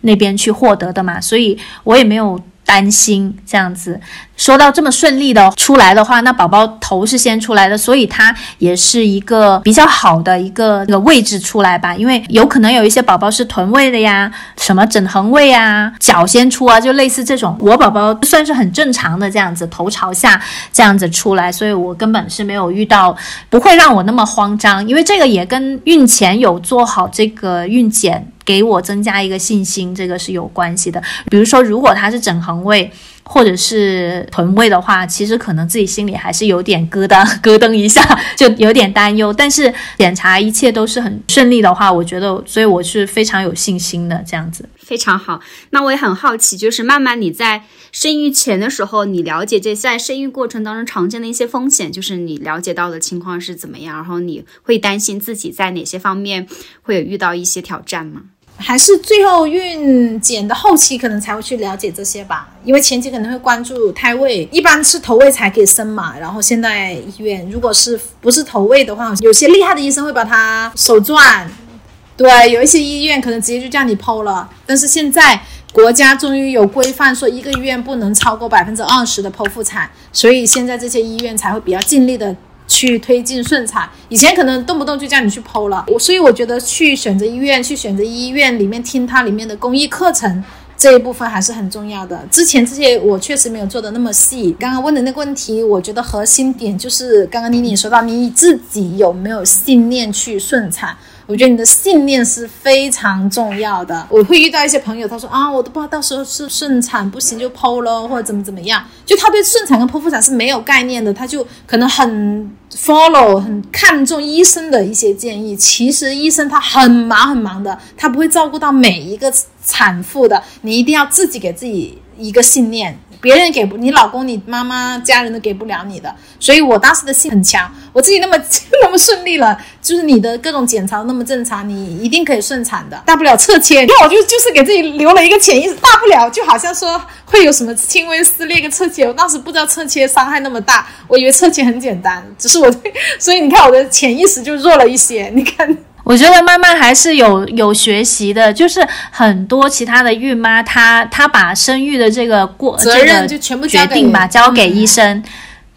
那边去获得的嘛，所以我也没有。担心这样子，说到这么顺利的出来的话，那宝宝头是先出来的，所以它也是一个比较好的一个个位置出来吧。因为有可能有一些宝宝是臀位的呀，什么枕横位啊，脚先出啊，就类似这种。我宝宝算是很正常的这样子，头朝下这样子出来，所以我根本是没有遇到，不会让我那么慌张。因为这个也跟孕前有做好这个孕检。给我增加一个信心，这个是有关系的。比如说，如果他是枕横位或者是臀位的话，其实可能自己心里还是有点咯噔 咯噔一下，就有点担忧。但是检查一切都是很顺利的话，我觉得，所以我是非常有信心的。这样子非常好。那我也很好奇，就是慢慢你在生育前的时候，你了解这在生育过程当中常见的一些风险，就是你了解到的情况是怎么样？然后你会担心自己在哪些方面会有遇到一些挑战吗？还是最后孕检的后期可能才会去了解这些吧，因为前期可能会关注胎位，一般是头位才可以生嘛。然后现在医院如果是不是头位的话，有些厉害的医生会把它手转，对，有一些医院可能直接就叫你剖了。但是现在国家终于有规范，说一个医院不能超过百分之二十的剖腹产，所以现在这些医院才会比较尽力的。去推进顺产，以前可能动不动就叫你去剖了，我所以我觉得去选择医院，去选择医院里面听它里面的公益课程这一部分还是很重要的。之前这些我确实没有做的那么细。刚刚问的那个问题，我觉得核心点就是刚刚妮妮说到你自己有没有信念去顺产。我觉得你的信念是非常重要的。我会遇到一些朋友，他说啊，我都不知道到时候是顺产不行就剖了，或者怎么怎么样，就他对顺产跟剖腹产是没有概念的，他就可能很 follow 很看重医生的一些建议。其实医生他很忙很忙的，他不会照顾到每一个产妇的。你一定要自己给自己一个信念。别人给不你老公、你妈妈、家人都给不了你的，所以我当时的心很强。我自己那么那么顺利了，就是你的各种检查那么正常，你一定可以顺产的，大不了侧切。那我就就是给自己留了一个潜意识，大不了就好像说会有什么轻微撕裂个侧切。我当时不知道侧切伤害那么大，我以为侧切很简单，只是我，所以你看我的潜意识就弱了一些。你看。我觉得慢慢还是有有学习的，就是很多其他的孕妈，她她把生育的这个过责任就全部决定吧交给医生，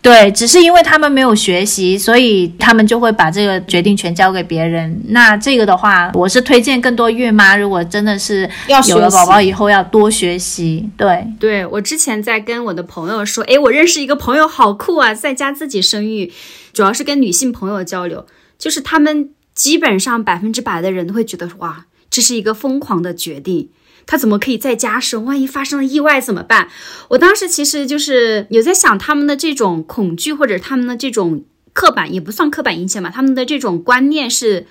对，只是因为他们没有学习，所以他们就会把这个决定权交给别人。那这个的话，我是推荐更多孕妈，如果真的是有了宝宝以后要多学习。对，对我之前在跟我的朋友说，诶，我认识一个朋友好酷啊，在家自己生育，主要是跟女性朋友交流，就是他们。基本上百分之百的人都会觉得哇，这是一个疯狂的决定。他怎么可以在家生？万一发生了意外怎么办？我当时其实就是有在想他们的这种恐惧，或者他们的这种刻板，也不算刻板印象吧，他们的这种观念是。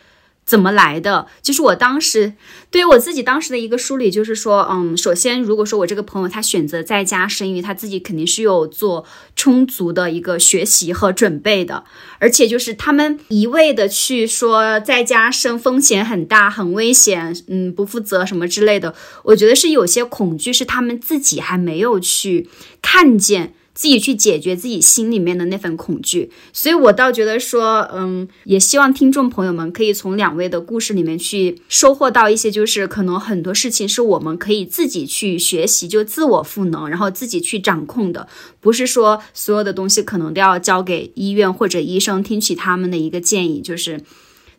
怎么来的？就是我当时对于我自己当时的一个梳理，就是说，嗯，首先，如果说我这个朋友他选择在家生育，他自己肯定是有做充足的一个学习和准备的，而且就是他们一味的去说在家生风险很大、很危险，嗯，不负责什么之类的，我觉得是有些恐惧是他们自己还没有去看见。自己去解决自己心里面的那份恐惧，所以我倒觉得说，嗯，也希望听众朋友们可以从两位的故事里面去收获到一些，就是可能很多事情是我们可以自己去学习，就自我赋能，然后自己去掌控的，不是说所有的东西可能都要交给医院或者医生，听取他们的一个建议，就是。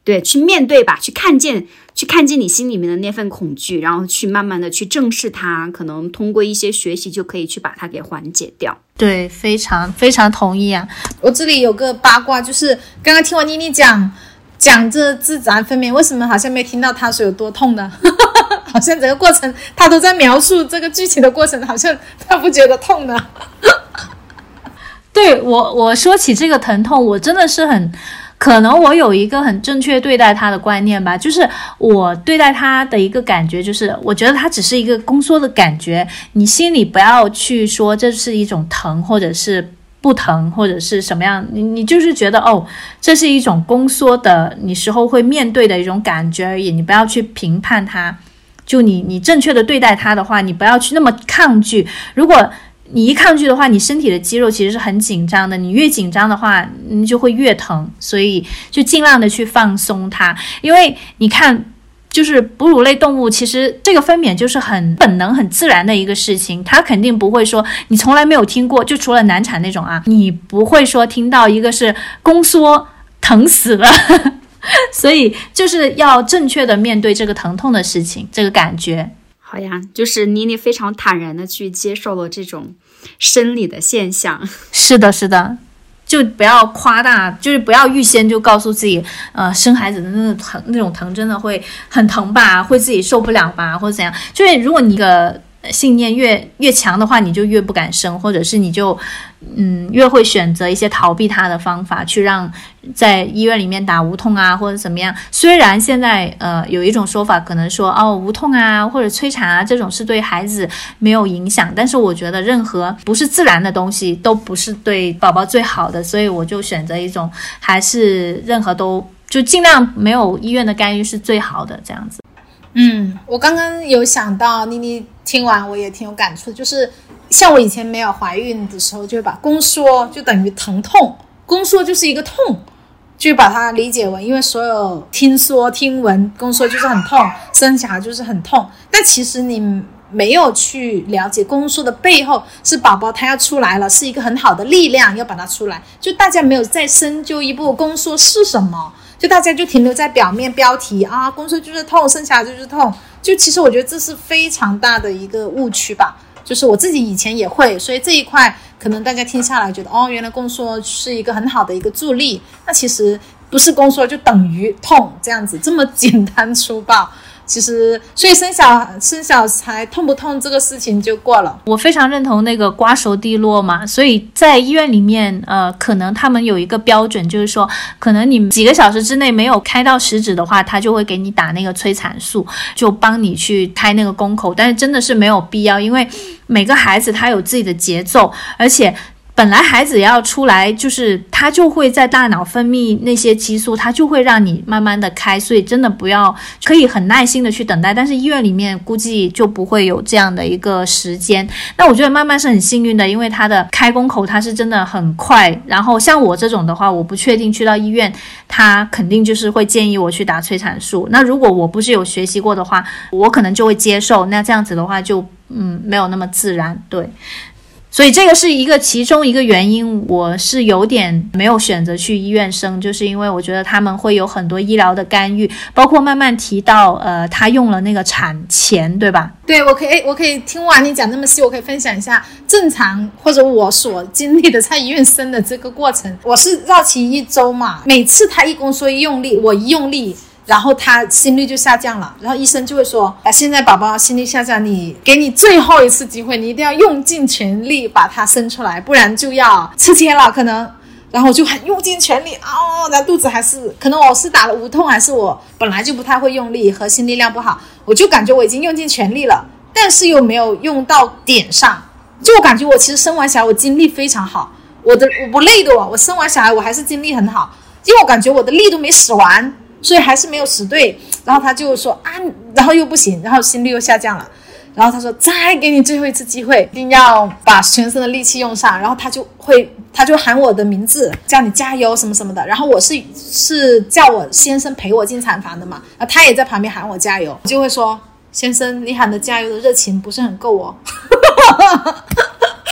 对，去面对吧，去看见，去看见你心里面的那份恐惧，然后去慢慢的去正视它，可能通过一些学习就可以去把它给缓解掉。对，非常非常同意啊！我这里有个八卦，就是刚刚听完妮妮讲讲这自然分娩，为什么好像没听到她说有多痛呢？好像整个过程她都在描述这个具体的过程，好像她不觉得痛呢。对我，我说起这个疼痛，我真的是很。可能我有一个很正确对待他的观念吧，就是我对待他的一个感觉，就是我觉得他只是一个宫缩的感觉，你心里不要去说这是一种疼，或者是不疼，或者是什么样，你你就是觉得哦，这是一种宫缩的，你时候会面对的一种感觉而已，你不要去评判它，就你你正确的对待它的话，你不要去那么抗拒，如果。你一抗拒的话，你身体的肌肉其实是很紧张的。你越紧张的话，你就会越疼。所以就尽量的去放松它。因为你看，就是哺乳类动物，其实这个分娩就是很本能、很自然的一个事情。它肯定不会说你从来没有听过，就除了难产那种啊，你不会说听到一个是宫缩疼死了。所以就是要正确的面对这个疼痛的事情，这个感觉。好呀，就是妮妮非常坦然的去接受了这种生理的现象。是的，是的，就不要夸大，就是不要预先就告诉自己，呃，生孩子的那疼，那种疼真的会很疼吧，会自己受不了吧，或者怎样？就是如果你一个。信念越越强的话，你就越不敢生，或者是你就，嗯，越会选择一些逃避它的方法，去让在医院里面打无痛啊，或者怎么样。虽然现在呃有一种说法，可能说哦无痛啊或者催产啊这种是对孩子没有影响，但是我觉得任何不是自然的东西都不是对宝宝最好的，所以我就选择一种还是任何都就尽量没有医院的干预是最好的这样子。嗯，我刚刚有想到妮妮听完我也挺有感触，就是像我以前没有怀孕的时候，就把宫缩就等于疼痛，宫缩就是一个痛，就把它理解为，因为所有听说听闻宫缩就是很痛，生小孩就是很痛，但其实你没有去了解宫缩的背后是宝宝他要出来了，是一个很好的力量要把它出来，就大家没有再深究一步宫缩是什么。就大家就停留在表面标题啊，宫缩就是痛，生下来就是痛。就其实我觉得这是非常大的一个误区吧。就是我自己以前也会，所以这一块可能大家听下来觉得哦，原来宫缩是一个很好的一个助力。那其实不是宫缩就等于痛，这样子这么简单粗暴。其实，所以生小生小孩痛不痛这个事情就过了。我非常认同那个瓜熟蒂落嘛，所以在医院里面，呃，可能他们有一个标准，就是说，可能你几个小时之内没有开到食指的话，他就会给你打那个催产素，就帮你去开那个宫口。但是真的是没有必要，因为每个孩子他有自己的节奏，而且。本来孩子要出来，就是他就会在大脑分泌那些激素，他就会让你慢慢的开，所以真的不要可以很耐心的去等待。但是医院里面估计就不会有这样的一个时间。那我觉得慢慢是很幸运的，因为他的开宫口他是真的很快。然后像我这种的话，我不确定去到医院，他肯定就是会建议我去打催产素。那如果我不是有学习过的话，我可能就会接受。那这样子的话就嗯没有那么自然，对。所以这个是一个其中一个原因，我是有点没有选择去医院生，就是因为我觉得他们会有很多医疗的干预，包括慢慢提到，呃，他用了那个产钳，对吧？对，我可以，我可以听完你讲那么细，我可以分享一下正常或者我所经历的在医院生的这个过程。我是绕脐一周嘛，每次他一宫缩一用力，我一用力。然后他心率就下降了，然后医生就会说：“啊，现在宝宝心率下降，你给你最后一次机会，你一定要用尽全力把它生出来，不然就要吃切了。”可能，然后我就很用尽全力哦，然后肚子还是可能我是打了无痛，还是我本来就不太会用力，核心力量不好，我就感觉我已经用尽全力了，但是又没有用到点上，就我感觉我其实生完小孩我精力非常好，我的我不累的我，我生完小孩我还是精力很好，因为我感觉我的力都没使完。所以还是没有死对，然后他就说啊，然后又不行，然后心率又下降了，然后他说再给你最后一次机会，一定要把全身的力气用上，然后他就会他就喊我的名字，叫你加油什么什么的，然后我是是叫我先生陪我进产房的嘛，啊他也在旁边喊我加油，就会说先生你喊的加油的热情不是很够哦，哈哈哈哈哈哈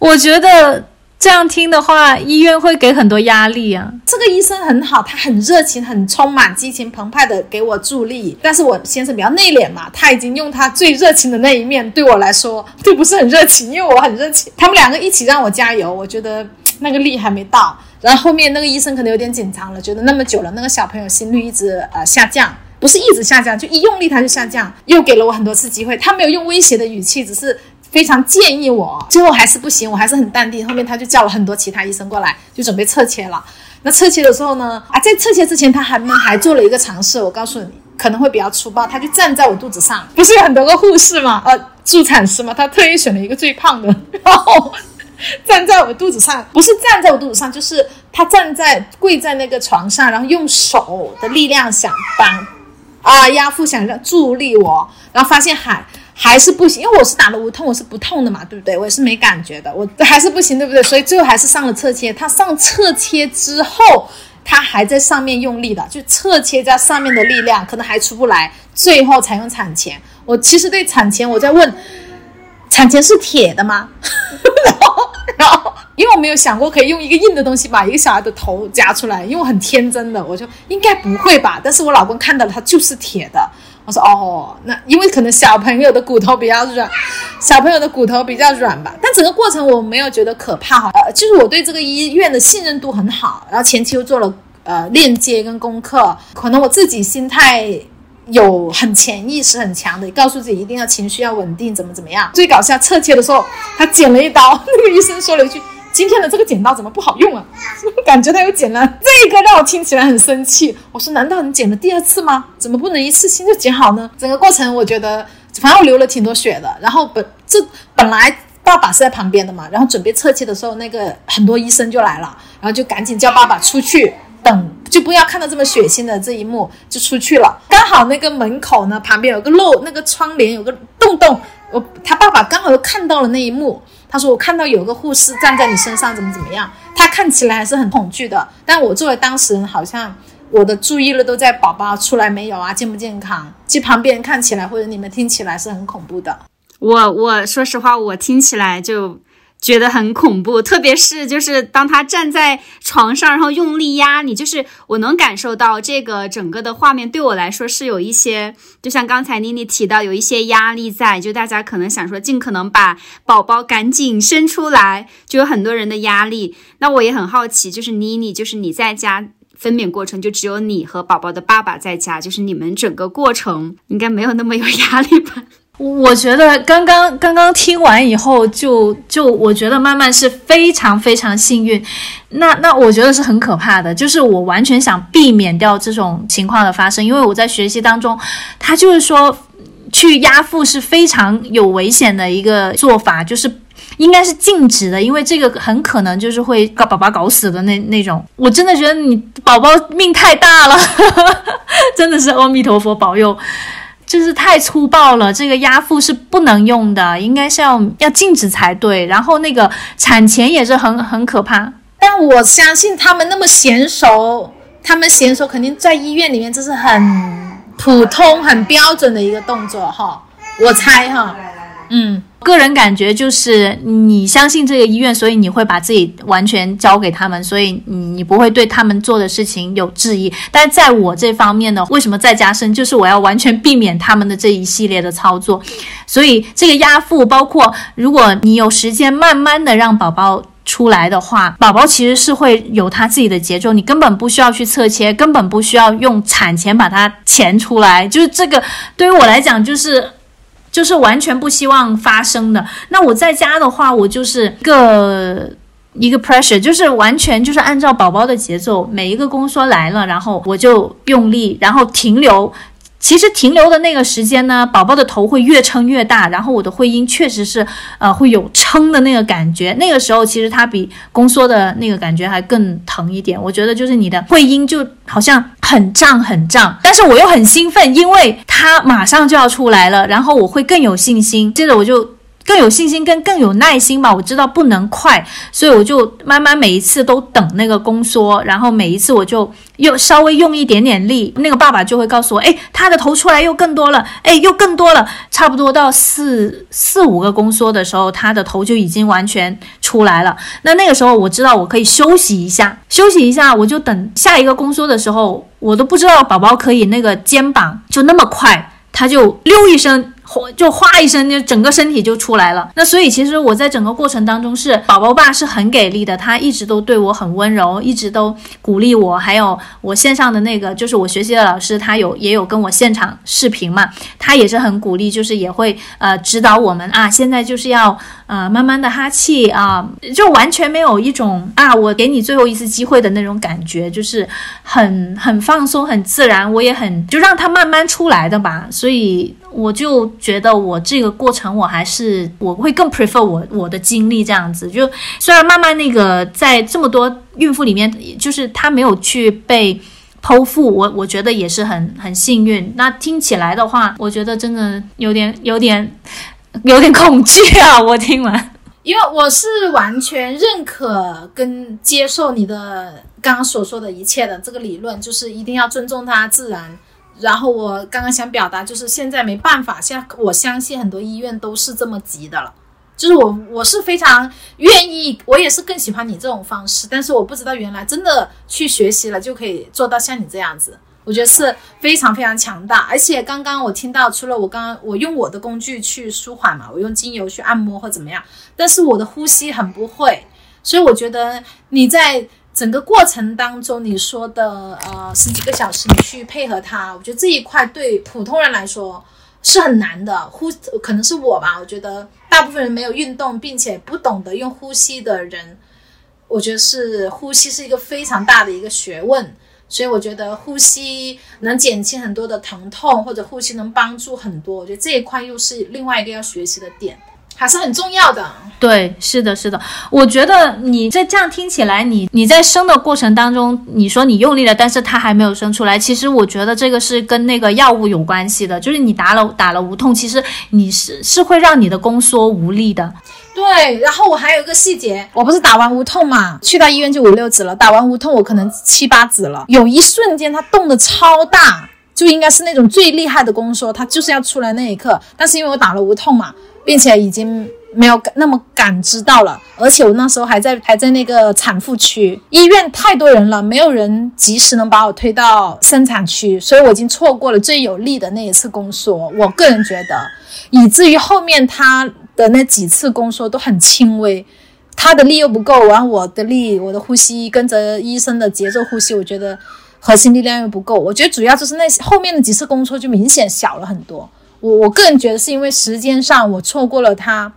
我觉得。这样听的话，医院会给很多压力啊。这个医生很好，他很热情，很充满激情澎湃的给我助力。但是我先生比较内敛嘛，他已经用他最热情的那一面对我来说，就不是很热情，因为我很热情。他们两个一起让我加油，我觉得那个力还没到。然后后面那个医生可能有点紧张了，觉得那么久了，那个小朋友心率一直呃下降，不是一直下降，就一用力他就下降。又给了我很多次机会，他没有用威胁的语气，只是。非常建议我，最后还是不行，我还是很淡定。后面他就叫了很多其他医生过来，就准备侧切了。那侧切的时候呢，啊，在侧切之前，他还们还做了一个尝试。我告诉你，可能会比较粗暴。他就站在我肚子上，不是有很多个护士吗？呃，助产师吗？他特意选了一个最胖的，然后站在我肚子上，不是站在我肚子上，就是他站在跪在那个床上，然后用手的力量想帮啊压腹，想让助力我，然后发现还。还是不行，因为我是打了无痛，我是不痛的嘛，对不对？我也是没感觉的，我 还是不行，对不对？所以最后还是上了侧切。他上侧切之后，他还在上面用力的，就侧切加上面的力量，可能还出不来，最后才用产钳。我其实对产钳，我在问，产钳是铁的吗？然后，然后，因为我没有想过可以用一个硬的东西把一个小孩的头夹出来，因为我很天真的，我就应该不会吧？但是我老公看到了，它就是铁的。我说哦，那因为可能小朋友的骨头比较软，小朋友的骨头比较软吧。但整个过程我没有觉得可怕哈，呃，就是我对这个医院的信任度很好，然后前期又做了呃链接跟功课，可能我自己心态有很潜意识很强的，告诉自己一定要情绪要稳定，怎么怎么样。最搞笑，侧切的时候他剪了一刀，那个医生说了一句。今天的这个剪刀怎么不好用啊？感觉他又剪了这个，让我听起来很生气。我说，难道你剪了第二次吗？怎么不能一次性就剪好呢？整个过程我觉得，反正我流了挺多血的。然后本这本来爸爸是在旁边的嘛，然后准备侧切的时候，那个很多医生就来了，然后就赶紧叫爸爸出去等，就不要看到这么血腥的这一幕，就出去了。刚好那个门口呢，旁边有个漏，那个窗帘有个洞洞，我他爸爸刚好又看到了那一幕。他说：“我看到有个护士站在你身上，怎么怎么样？他看起来还是很恐惧的。但我作为当事人，好像我的注意力都在宝宝出来没有啊，健不健康？其实旁边看起来或者你们听起来是很恐怖的。我我说实话，我听起来就。”觉得很恐怖，特别是就是当他站在床上，然后用力压你，就是我能感受到这个整个的画面对我来说是有一些，就像刚才妮妮提到，有一些压力在，就大家可能想说尽可能把宝宝赶紧生出来，就有很多人的压力。那我也很好奇，就是妮妮，就是你在家分娩过程就只有你和宝宝的爸爸在家，就是你们整个过程应该没有那么有压力吧？我觉得刚刚刚刚听完以后，就就我觉得曼曼是非常非常幸运，那那我觉得是很可怕的，就是我完全想避免掉这种情况的发生，因为我在学习当中，他就是说去压腹是非常有危险的一个做法，就是应该是禁止的，因为这个很可能就是会把宝宝搞死的那那种。我真的觉得你宝宝命太大了，真的是阿弥陀佛保佑。就是太粗暴了，这个压腹是不能用的，应该是要要禁止才对。然后那个产前也是很很可怕，但我相信他们那么娴熟，他们娴熟肯定在医院里面这是很普通、很标准的一个动作哈，我猜哈，嗯。个人感觉就是你相信这个医院，所以你会把自己完全交给他们，所以你你不会对他们做的事情有质疑。但是在我这方面呢，为什么再加深，就是我要完全避免他们的这一系列的操作。所以这个压腹，包括如果你有时间慢慢的让宝宝出来的话，宝宝其实是会有他自己的节奏，你根本不需要去侧切，根本不需要用产钳把它钳出来。就是这个对于我来讲，就是。就是完全不希望发生的。那我在家的话，我就是个一个 pressure，就是完全就是按照宝宝的节奏，每一个宫缩来了，然后我就用力，然后停留。其实停留的那个时间呢，宝宝的头会越撑越大，然后我的会阴确实是呃会有撑的那个感觉。那个时候其实它比宫缩的那个感觉还更疼一点。我觉得就是你的会阴就好像很胀很胀，但是我又很兴奋，因为它马上就要出来了，然后我会更有信心。接着我就。更有信心，更更有耐心吧。我知道不能快，所以我就慢慢每一次都等那个宫缩，然后每一次我就又稍微用一点点力，那个爸爸就会告诉我，哎，他的头出来又更多了，哎，又更多了，差不多到四四五个宫缩的时候，他的头就已经完全出来了。那那个时候我知道我可以休息一下，休息一下，我就等下一个宫缩的时候，我都不知道宝宝可以那个肩膀就那么快，他就溜一声。就哗一声，就整个身体就出来了。那所以其实我在整个过程当中是宝宝爸是很给力的，他一直都对我很温柔，一直都鼓励我。还有我线上的那个就是我学习的老师，他有也有跟我现场视频嘛，他也是很鼓励，就是也会呃指导我们啊。现在就是要呃慢慢的哈气啊，就完全没有一种啊我给你最后一次机会的那种感觉，就是很很放松很自然，我也很就让他慢慢出来的吧。所以。我就觉得我这个过程，我还是我会更 prefer 我我的经历这样子。就虽然慢慢那个在这么多孕妇里面，就是她没有去被剖腹，我我觉得也是很很幸运。那听起来的话，我觉得真的有点有点有点恐惧啊！我听完，因为我是完全认可跟接受你的刚刚所说的一切的这个理论，就是一定要尊重它自然。然后我刚刚想表达就是现在没办法，现在我相信很多医院都是这么急的了。就是我我是非常愿意，我也是更喜欢你这种方式，但是我不知道原来真的去学习了就可以做到像你这样子，我觉得是非常非常强大。而且刚刚我听到，除了我刚刚我用我的工具去舒缓嘛，我用精油去按摩或怎么样，但是我的呼吸很不会，所以我觉得你在。整个过程当中，你说的呃十几个小时，你去配合他，我觉得这一块对普通人来说是很难的。呼可能是我吧，我觉得大部分人没有运动，并且不懂得用呼吸的人，我觉得是呼吸是一个非常大的一个学问。所以我觉得呼吸能减轻很多的疼痛，或者呼吸能帮助很多，我觉得这一块又是另外一个要学习的点。还是很重要的，对，是的，是的。我觉得你这这样听起来，你你在生的过程当中，你说你用力了，但是它还没有生出来。其实我觉得这个是跟那个药物有关系的，就是你打了打了无痛，其实你是是会让你的宫缩无力的。对，然后我还有一个细节，我不是打完无痛嘛，去到医院就五六指了，打完无痛我可能七八指了，有一瞬间它动的超大，就应该是那种最厉害的宫缩，它就是要出来那一刻，但是因为我打了无痛嘛。并且已经没有那么感知到了，而且我那时候还在还在那个产妇区，医院太多人了，没有人及时能把我推到生产区，所以我已经错过了最有力的那一次宫缩。我个人觉得，以至于后面他的那几次宫缩都很轻微，他的力又不够，然后我的力，我的呼吸跟着医生的节奏呼吸，我觉得核心力量又不够。我觉得主要就是那后面的几次宫缩就明显小了很多。我我个人觉得是因为时间上我错过了他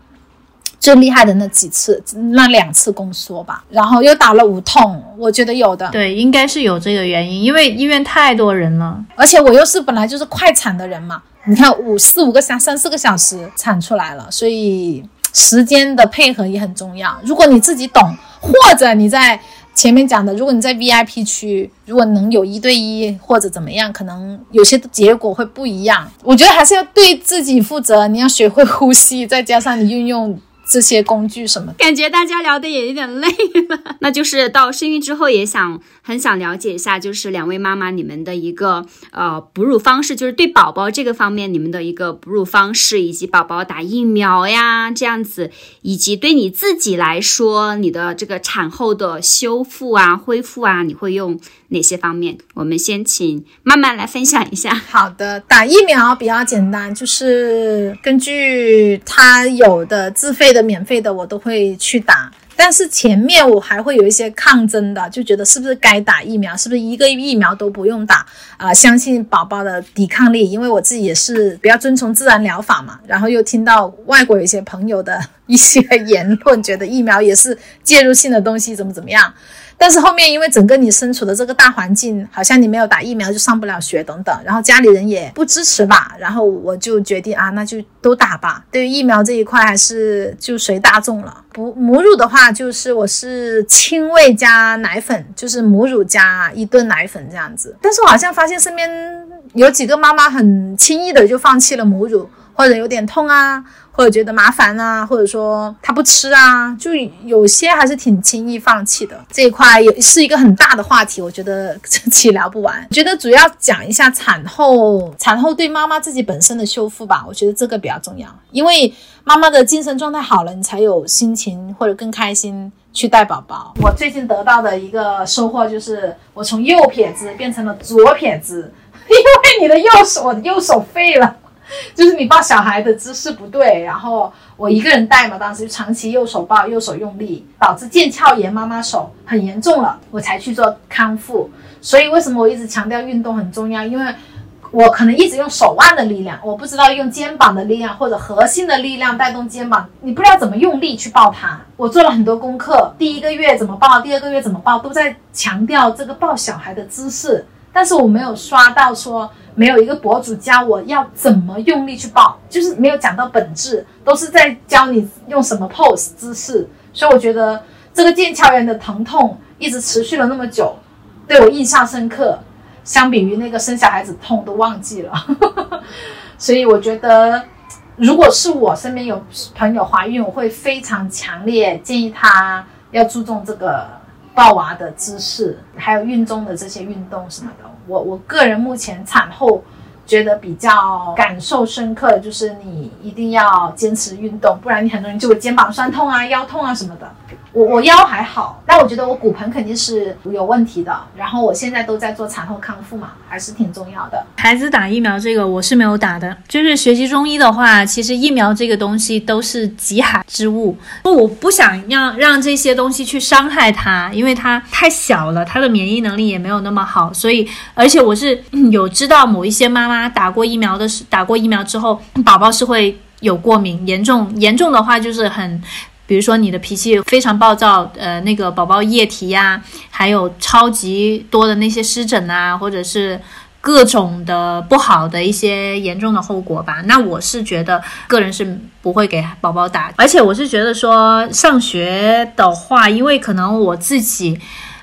最厉害的那几次，那两次宫缩吧，然后又打了无痛，我觉得有的。对，应该是有这个原因，因为医院太多人了，而且我又是本来就是快产的人嘛，你看五四五个三三四个小时产出来了，所以。时间的配合也很重要。如果你自己懂，或者你在前面讲的，如果你在 VIP 区，如果能有一对一或者怎么样，可能有些结果会不一样。我觉得还是要对自己负责，你要学会呼吸，再加上你运用。这些工具什么？感觉大家聊的也有点累了。那就是到生育之后，也想很想了解一下，就是两位妈妈你们的一个呃哺乳方式，就是对宝宝这个方面你们的一个哺乳方式，以及宝宝打疫苗呀这样子，以及对你自己来说，你的这个产后的修复啊、恢复啊，你会用。哪些方面？我们先请慢慢来分享一下。好的，打疫苗比较简单，就是根据他有的自费的、免费的，我都会去打。但是前面我还会有一些抗争的，就觉得是不是该打疫苗，是不是一个疫苗都不用打啊？相信宝宝的抵抗力，因为我自己也是比较遵从自然疗法嘛。然后又听到外国有一些朋友的一些言论，觉得疫苗也是介入性的东西，怎么怎么样。但是后面因为整个你身处的这个大环境，好像你没有打疫苗就上不了学等等，然后家里人也不支持吧，然后我就决定啊，那就都打吧。对于疫苗这一块，还是就随大众了。不母乳的话，就是我是亲喂加奶粉，就是母乳加一顿奶粉这样子。但是我好像发现身边有几个妈妈很轻易的就放弃了母乳，或者有点痛啊。或者觉得麻烦啊，或者说他不吃啊，就有些还是挺轻易放弃的。这一块也是一个很大的话题，我觉得这期聊不完。觉得主要讲一下产后，产后对妈妈自己本身的修复吧，我觉得这个比较重要。因为妈妈的精神状态好了，你才有心情或者更开心去带宝宝。我最近得到的一个收获就是，我从右撇子变成了左撇子，因为你的右手，我的右手废了。就是你抱小孩的姿势不对，然后我一个人带嘛，当时就长期右手抱，右手用力，导致腱鞘炎，妈妈手很严重了，我才去做康复。所以为什么我一直强调运动很重要？因为我可能一直用手腕的力量，我不知道用肩膀的力量或者核心的力量带动肩膀，你不知道怎么用力去抱它。我做了很多功课，第一个月怎么抱，第二个月怎么抱，都在强调这个抱小孩的姿势，但是我没有刷到说。没有一个博主教我要怎么用力去抱，就是没有讲到本质，都是在教你用什么 pose 姿势。所以我觉得这个腱鞘炎的疼痛一直持续了那么久，对我印象深刻。相比于那个生小孩子痛都忘记了，所以我觉得，如果是我身边有朋友怀孕，我会非常强烈建议她要注重这个抱娃的姿势，还有孕中的这些运动什么的。我我个人目前产后觉得比较感受深刻的就是你一定要坚持运动，不然你很容易就会肩膀酸痛啊、腰痛啊什么的。我我腰还好，但我觉得我骨盆肯定是有问题的。然后我现在都在做产后康复嘛，还是挺重要的。孩子打疫苗这个我是没有打的，就是学习中医的话，其实疫苗这个东西都是极寒之物，不我不想让让这些东西去伤害他，因为他太小了，他的免疫能力也没有那么好。所以，而且我是有知道某一些妈妈打过疫苗的，打过疫苗之后，宝宝是会有过敏，严重严重的话就是很。比如说你的脾气非常暴躁，呃，那个宝宝液体呀，还有超级多的那些湿疹啊，或者是各种的不好的一些严重的后果吧。那我是觉得个人是不会给宝宝打，而且我是觉得说上学的话，因为可能我自己。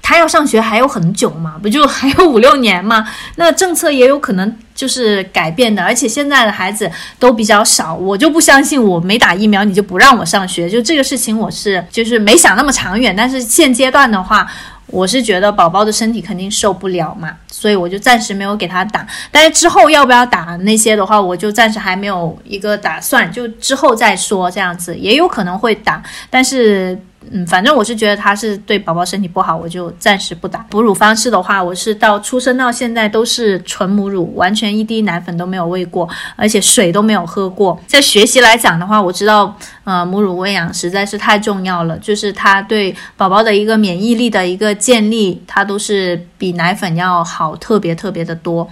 他要上学还有很久嘛，不就还有五六年嘛？那政策也有可能就是改变的，而且现在的孩子都比较少，我就不相信我没打疫苗你就不让我上学，就这个事情我是就是没想那么长远，但是现阶段的话，我是觉得宝宝的身体肯定受不了嘛，所以我就暂时没有给他打。但是之后要不要打那些的话，我就暂时还没有一个打算，就之后再说这样子，也有可能会打，但是。嗯，反正我是觉得它是对宝宝身体不好，我就暂时不打。哺乳方式的话，我是到出生到现在都是纯母乳，完全一滴奶粉都没有喂过，而且水都没有喝过。在学习来讲的话，我知道，呃，母乳喂养实在是太重要了，就是它对宝宝的一个免疫力的一个建立，它都是比奶粉要好特别特别的多。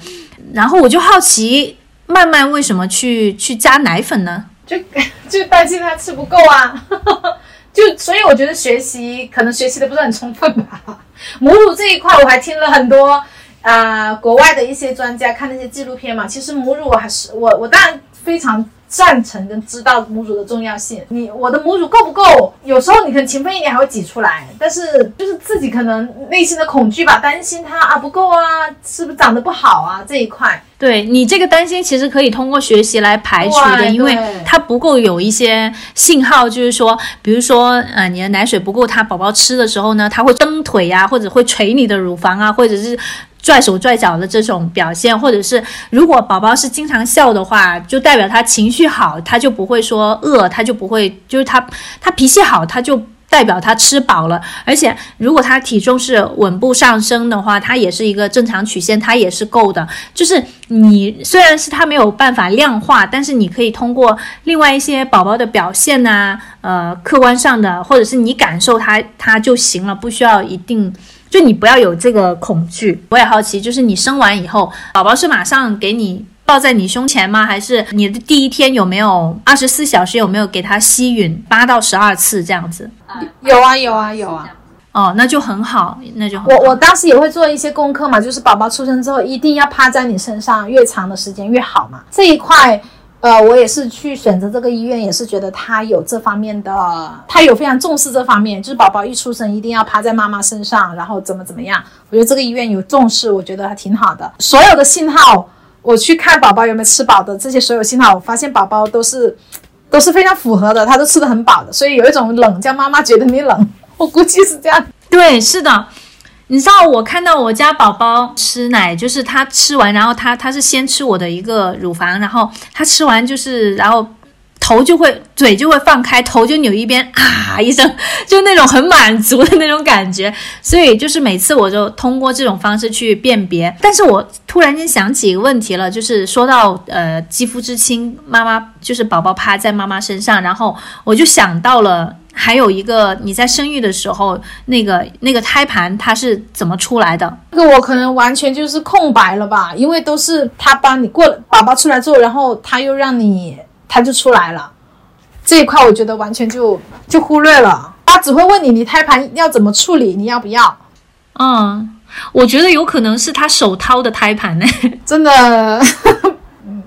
然后我就好奇，曼曼为什么去去加奶粉呢？就就担心他吃不够啊。就所以我觉得学习可能学习的不是很充分吧。母乳这一块我还听了很多啊、国外的一些专家看那些纪录片嘛。其实母乳还是我我当然非常赞成跟知道母乳的重要性。你我的母乳够不够？有时候你可能勤奋一点还会挤出来，但是就是自己可能内心的恐惧吧，担心它啊不够啊，是不是长得不好啊这一块。对你这个担心，其实可以通过学习来排除的，因为它不够有一些信号，就是说，比如说，呃，你的奶水不够，他宝宝吃的时候呢，他会蹬腿呀、或者会捶你的乳房啊，或者是。拽手拽脚的这种表现，或者是如果宝宝是经常笑的话，就代表他情绪好，他就不会说饿，他就不会，就是他他脾气好，他就代表他吃饱了。而且如果他体重是稳步上升的话，他也是一个正常曲线，他也是够的。就是你虽然是他没有办法量化，但是你可以通过另外一些宝宝的表现呐、呃，客观上的，或者是你感受他他就行了，不需要一定。就你不要有这个恐惧。我也好奇，就是你生完以后，宝宝是马上给你抱在你胸前吗？还是你的第一天有没有二十四小时有没有给他吸吮八到十二次这样子？有啊有啊有啊。哦，那就很好，那就我我当时也会做一些功课嘛，就是宝宝出生之后一定要趴在你身上，越长的时间越好嘛。这一块，呃，我也是去选择这个医院，也是觉得他有这方面的，他有非常重视这方面，就是宝宝一出生一定要趴在妈妈身上，然后怎么怎么样。我觉得这个医院有重视，我觉得还挺好的。所有的信号，我去看宝宝有没有吃饱的这些所有信号，我发现宝宝都是都是非常符合的，他都吃的很饱的，所以有一种冷叫妈妈觉得你冷，我估计是这样。对，是的。你知道我看到我家宝宝吃奶，就是他吃完，然后他他是先吃我的一个乳房，然后他吃完就是，然后头就会嘴就会放开，头就扭一边啊一声，就那种很满足的那种感觉。所以就是每次我就通过这种方式去辨别。但是我突然间想起一个问题了，就是说到呃肌肤之亲，妈妈就是宝宝趴在妈妈身上，然后我就想到了。还有一个，你在生育的时候，那个那个胎盘它是怎么出来的？这个我可能完全就是空白了吧，因为都是他帮你过了，宝宝出来之后，然后他又让你，他就出来了。这一块我觉得完全就就忽略了，他只会问你，你胎盘要怎么处理，你要不要？嗯，我觉得有可能是他手掏的胎盘呢，真的，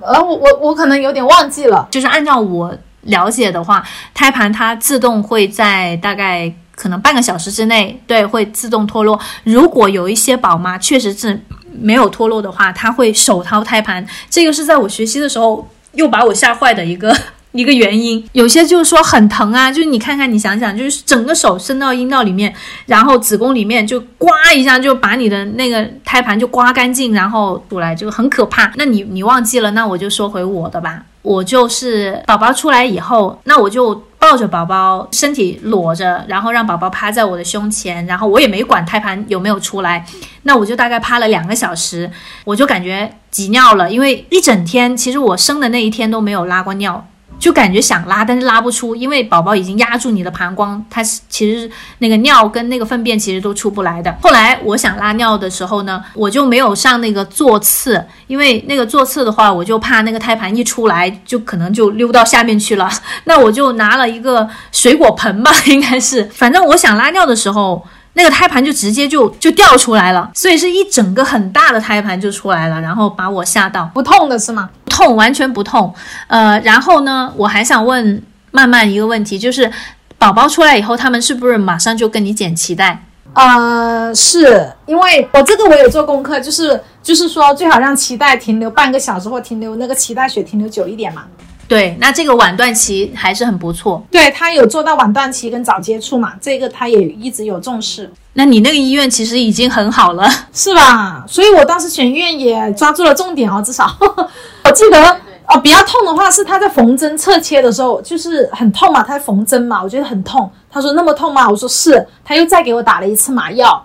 呃，我我我可能有点忘记了。就是按照我了解的话，胎盘它自动会在大概可能半个小时之内，对，会自动脱落。如果有一些宝妈确实是没有脱落的话，她会手掏胎盘，这个是在我学习的时候又把我吓坏的一个。一个原因，有些就是说很疼啊，就是你看看，你想想，就是整个手伸到阴道里面，然后子宫里面就刮一下，就把你的那个胎盘就刮干净，然后出来就很可怕。那你你忘记了，那我就说回我的吧。我就是宝宝出来以后，那我就抱着宝宝，身体裸着，然后让宝宝趴在我的胸前，然后我也没管胎盘有没有出来，那我就大概趴了两个小时，我就感觉急尿了，因为一整天其实我生的那一天都没有拉过尿。就感觉想拉，但是拉不出，因为宝宝已经压住你的膀胱，它是其实那个尿跟那个粪便其实都出不来的。后来我想拉尿的时候呢，我就没有上那个座次，因为那个座次的话，我就怕那个胎盘一出来就可能就溜到下面去了。那我就拿了一个水果盆吧，应该是，反正我想拉尿的时候。那个胎盘就直接就就掉出来了，所以是一整个很大的胎盘就出来了，然后把我吓到。不痛的是吗？不痛，完全不痛。呃，然后呢，我还想问曼曼一个问题，就是宝宝出来以后，他们是不是马上就跟你剪脐带？呃，是因为我这个我有做功课，就是就是说最好让脐带停留半个小时或停留那个脐带血停留久一点嘛。对，那这个晚断期还是很不错。对他有做到晚断期跟早接触嘛，这个他也一直有重视，那你那个医院其实已经很好了。是吧？所以我当时选医院也抓住了重点哦，至少 我记得哦，比较痛的话是他在缝针侧切的时候，就是很痛嘛，他在缝针嘛，我觉得很痛。他他说那么痛吗？我说是，他又再给我打了一次麻药。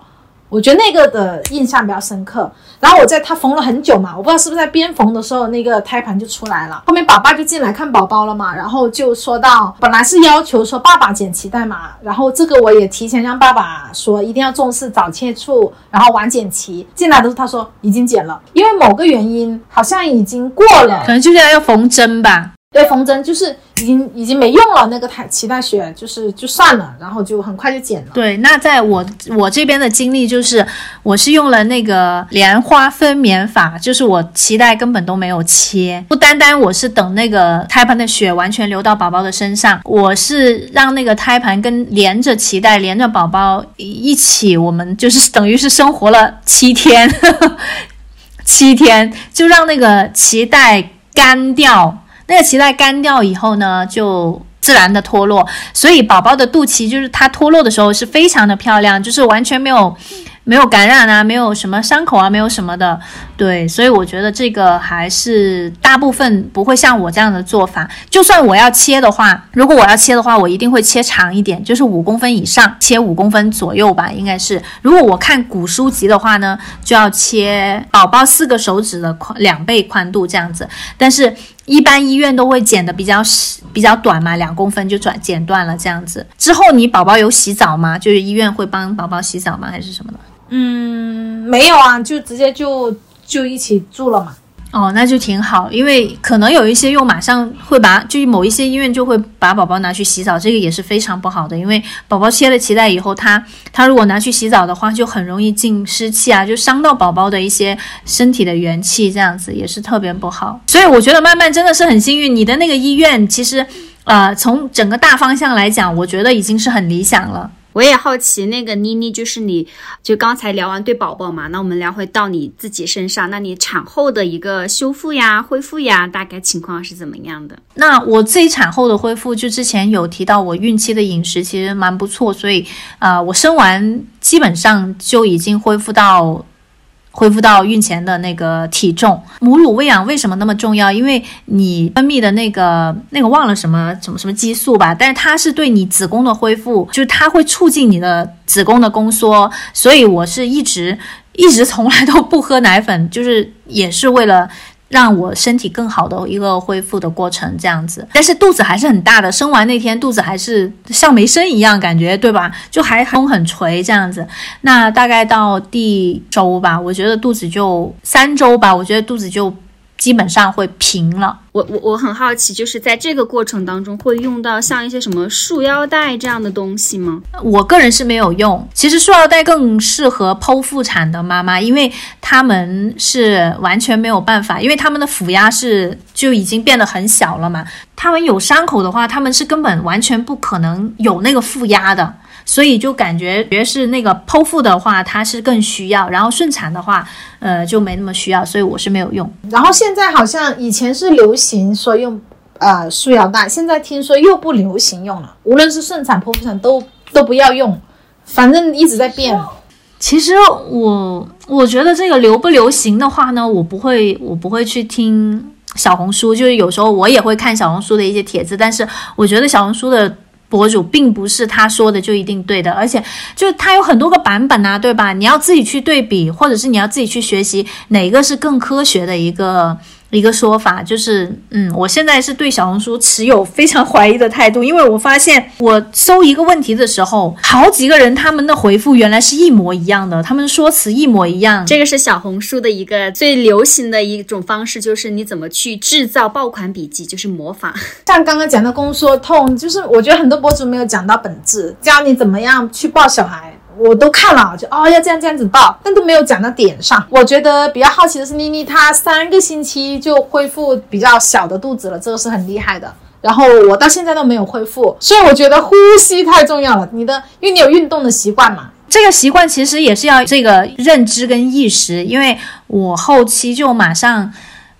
我觉得那个的印象比较深刻。然后我在他缝了很久嘛，我不知道是不是在边缝的时候那个胎盘就出来了。后面爸爸就进来看宝宝了嘛，然后就说到本来是要求说爸爸剪脐带嘛，然后这个我也提前让爸爸说一定要重视早切除，然后晚剪脐。进来的时候他说已经剪了，因为某个原因好像已经过了，可能就是要缝针吧。对，缝针就是已经已经没用了，那个胎脐带血就是就算了，然后就很快就剪了。对，那在我我这边的经历就是，我是用了那个莲花分娩法，就是我脐带根本都没有切，不单单我是等那个胎盘的血完全流到宝宝的身上，我是让那个胎盘跟连着脐带连着宝宝一起，我们就是等于是生活了七天，七天就让那个脐带干掉。那个脐带干掉以后呢，就自然的脱落，所以宝宝的肚脐就是它脱落的时候是非常的漂亮，就是完全没有。没有感染啊，没有什么伤口啊，没有什么的，对，所以我觉得这个还是大部分不会像我这样的做法。就算我要切的话，如果我要切的话，我一定会切长一点，就是五公分以上，切五公分左右吧，应该是。如果我看古书籍的话呢，就要切宝宝四个手指的宽两倍宽度这样子。但是，一般医院都会剪的比较比较短嘛，两公分就转剪断了这样子。之后你宝宝有洗澡吗？就是医院会帮宝宝洗澡吗？还是什么的？嗯，没有啊，就直接就就一起住了嘛。哦，那就挺好，因为可能有一些又马上会把，就某一些医院就会把宝宝拿去洗澡，这个也是非常不好的。因为宝宝切了脐带以后，他他如果拿去洗澡的话，就很容易进湿气啊，就伤到宝宝的一些身体的元气，这样子也是特别不好。所以我觉得曼曼真的是很幸运，你的那个医院其实，呃，从整个大方向来讲，我觉得已经是很理想了。我也好奇，那个妮妮就是你，就刚才聊完对宝宝嘛，那我们聊回到你自己身上，那你产后的一个修复呀、恢复呀，大概情况是怎么样的？那我自己产后的恢复，就之前有提到，我孕期的饮食其实蛮不错，所以啊，我生完基本上就已经恢复到。恢复到孕前的那个体重。母乳喂养为什么那么重要？因为你分泌的那个那个忘了什么什么什么激素吧，但是它是对你子宫的恢复，就是它会促进你的子宫的宫缩。所以我是一直一直从来都不喝奶粉，就是也是为了。让我身体更好的一个恢复的过程，这样子，但是肚子还是很大的。生完那天肚子还是像没生一样，感觉对吧？就还很很垂这样子。那大概到第周吧，我觉得肚子就三周吧，我觉得肚子就。基本上会平了。我我我很好奇，就是在这个过程当中会用到像一些什么束腰带这样的东西吗？我个人是没有用。其实束腰带更适合剖腹产的妈妈，因为他们是完全没有办法，因为他们的腹压是就已经变得很小了嘛。他们有伤口的话，他们是根本完全不可能有那个负压的。所以就感觉，觉是那个剖腹的话，它是更需要；然后顺产的话，呃，就没那么需要。所以我是没有用。然后现在好像以前是流行说用，呃，束腰带，现在听说又不流行用了。无论是顺产、剖腹产都都不要用，反正一直在变。其实我我觉得这个流不流行的话呢，我不会，我不会去听小红书，就是有时候我也会看小红书的一些帖子，但是我觉得小红书的。博主并不是他说的就一定对的，而且就他有很多个版本啊，对吧？你要自己去对比，或者是你要自己去学习哪个是更科学的一个。一个说法就是，嗯，我现在是对小红书持有非常怀疑的态度，因为我发现我搜一个问题的时候，好几个人他们的回复原来是一模一样的，他们说辞一模一样。这个是小红书的一个最流行的一种方式，就是你怎么去制造爆款笔记，就是模仿。像刚刚讲的宫缩痛，就是我觉得很多博主没有讲到本质，教你怎么样去抱小孩。我都看了，就哦要这样这样子抱，但都没有讲到点上。我觉得比较好奇的是，妮妮她三个星期就恢复比较小的肚子了，这个是很厉害的。然后我到现在都没有恢复，所以我觉得呼吸太重要了。你的，因为你有运动的习惯嘛，这个习惯其实也是要这个认知跟意识。因为我后期就马上。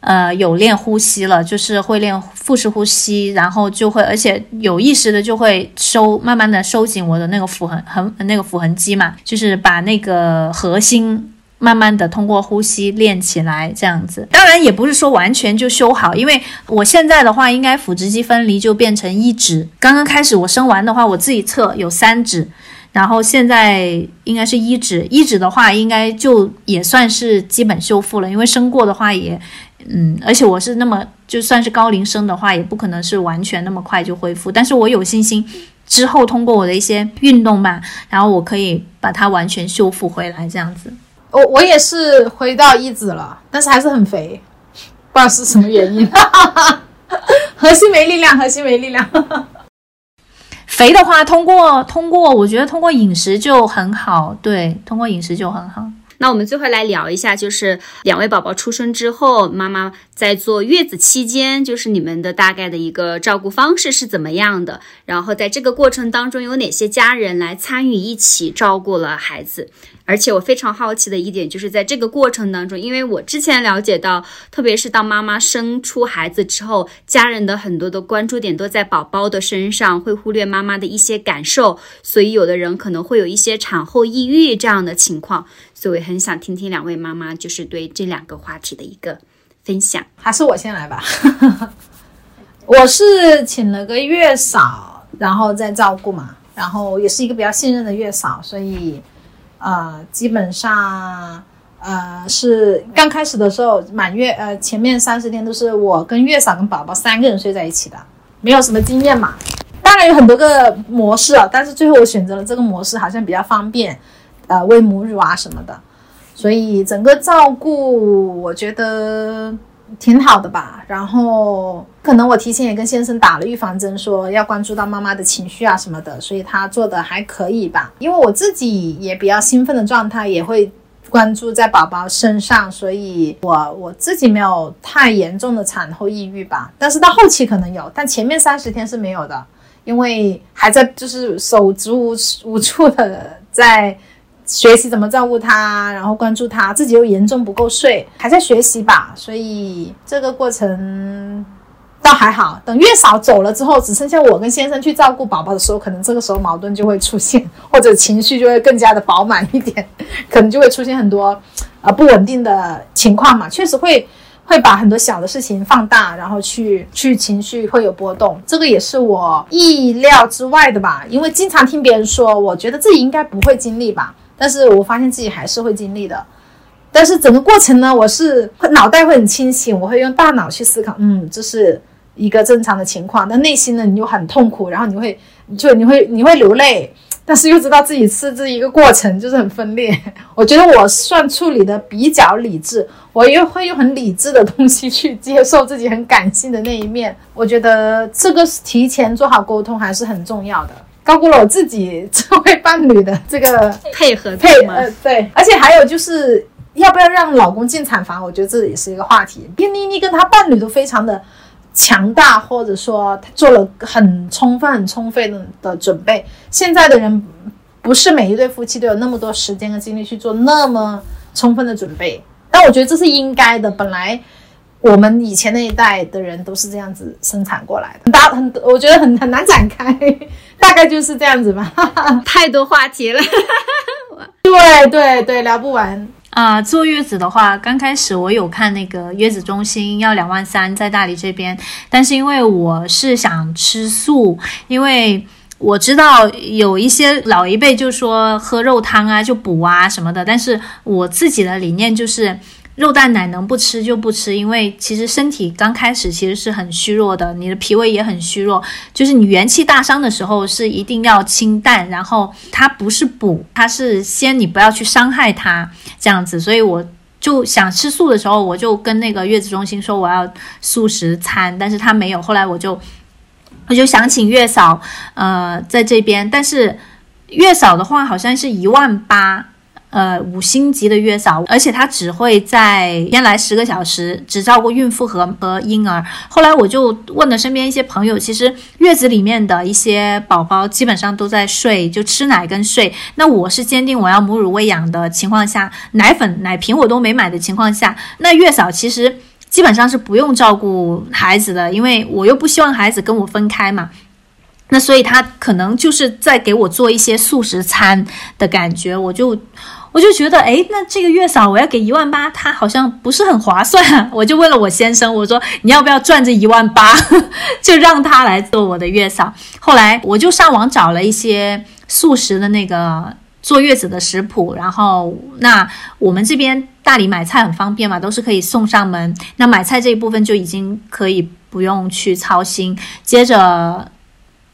呃，有练呼吸了，就是会练腹式呼吸，然后就会，而且有意识的就会收，慢慢的收紧我的那个腹横横那个腹横肌嘛，就是把那个核心。慢慢的通过呼吸练起来，这样子。当然也不是说完全就修好，因为我现在的话，应该腹直肌分离就变成一指。刚刚开始我生完的话，我自己测有三指，然后现在应该是一指。一指的话，应该就也算是基本修复了，因为生过的话也，嗯，而且我是那么就算是高龄生的话，也不可能是完全那么快就恢复。但是我有信心，之后通过我的一些运动吧，然后我可以把它完全修复回来，这样子。我我也是回到一指了，但是还是很肥，不知道是什么原因。核心没力量，核心没力量。肥的话，通过通过，我觉得通过饮食就很好。对，通过饮食就很好。那我们最后来聊一下，就是两位宝宝出生之后，妈妈在坐月子期间，就是你们的大概的一个照顾方式是怎么样的？然后在这个过程当中，有哪些家人来参与一起照顾了孩子？而且我非常好奇的一点，就是在这个过程当中，因为我之前了解到，特别是当妈妈生出孩子之后，家人的很多的关注点都在宝宝的身上，会忽略妈妈的一些感受，所以有的人可能会有一些产后抑郁这样的情况。所以我很想听听两位妈妈就是对这两个话题的一个分享。还是我先来吧。我是请了个月嫂，然后再照顾嘛，然后也是一个比较信任的月嫂，所以。呃，基本上，呃，是刚开始的时候，满月，呃，前面三十天都是我跟月嫂跟宝宝三个人睡在一起的，没有什么经验嘛。当然有很多个模式啊，但是最后我选择了这个模式，好像比较方便，呃，喂母乳啊什么的，所以整个照顾我觉得。挺好的吧，然后可能我提前也跟先生打了预防针，说要关注到妈妈的情绪啊什么的，所以他做的还可以吧。因为我自己也比较兴奋的状态，也会关注在宝宝身上，所以我我自己没有太严重的产后抑郁吧。但是到后期可能有，但前面三十天是没有的，因为还在就是手足无无措的在。学习怎么照顾他，然后关注他，自己又严重不够睡，还在学习吧，所以这个过程倒还好。等月嫂走了之后，只剩下我跟先生去照顾宝宝的时候，可能这个时候矛盾就会出现，或者情绪就会更加的饱满一点，可能就会出现很多呃不稳定的情况嘛。确实会会把很多小的事情放大，然后去去情绪会有波动，这个也是我意料之外的吧。因为经常听别人说，我觉得自己应该不会经历吧。但是我发现自己还是会经历的，但是整个过程呢，我是脑袋会很清醒，我会用大脑去思考，嗯，这是一个正常的情况。但内心呢，你又很痛苦，然后你会就你会你会流泪，但是又知道自己是这一个过程，就是很分裂。我觉得我算处理的比较理智，我又会用很理智的东西去接受自己很感性的那一面。我觉得这个提前做好沟通还是很重要的。高估了我自己作为伴侣的这个配合配呃对，而且还有就是要不要让老公进产房，我觉得这也是一个话题。因妮妮跟她伴侣都非常的强大，或者说做了很充分、很充分的的准备。现在的人不是每一对夫妻都有那么多时间和精力去做那么充分的准备，但我觉得这是应该的。本来。我们以前那一代的人都是这样子生产过来的，大很，我觉得很很难展开，大概就是这样子吧。太多话题了，对对对，聊不完啊。坐月子的话，刚开始我有看那个月子中心要两万三，在大理这边，但是因为我是想吃素，因为我知道有一些老一辈就说喝肉汤啊就补啊什么的，但是我自己的理念就是。肉蛋奶能不吃就不吃，因为其实身体刚开始其实是很虚弱的，你的脾胃也很虚弱，就是你元气大伤的时候是一定要清淡，然后它不是补，它是先你不要去伤害它这样子，所以我就想吃素的时候，我就跟那个月子中心说我要素食餐，但是他没有，后来我就我就想请月嫂，呃，在这边，但是月嫂的话好像是一万八。呃，五星级的月嫂，而且她只会在先来十个小时，只照顾孕妇和和婴儿。后来我就问了身边一些朋友，其实月子里面的一些宝宝基本上都在睡，就吃奶跟睡。那我是坚定我要母乳喂养的情况下，奶粉、奶瓶我都没买的情况下，那月嫂其实基本上是不用照顾孩子的，因为我又不希望孩子跟我分开嘛。那所以他可能就是在给我做一些素食餐的感觉，我就。我就觉得，哎，那这个月嫂我要给一万八，他好像不是很划算。我就问了我先生，我说你要不要赚这一万八，就让他来做我的月嫂。后来我就上网找了一些素食的那个坐月子的食谱，然后那我们这边大理买菜很方便嘛，都是可以送上门。那买菜这一部分就已经可以不用去操心。接着。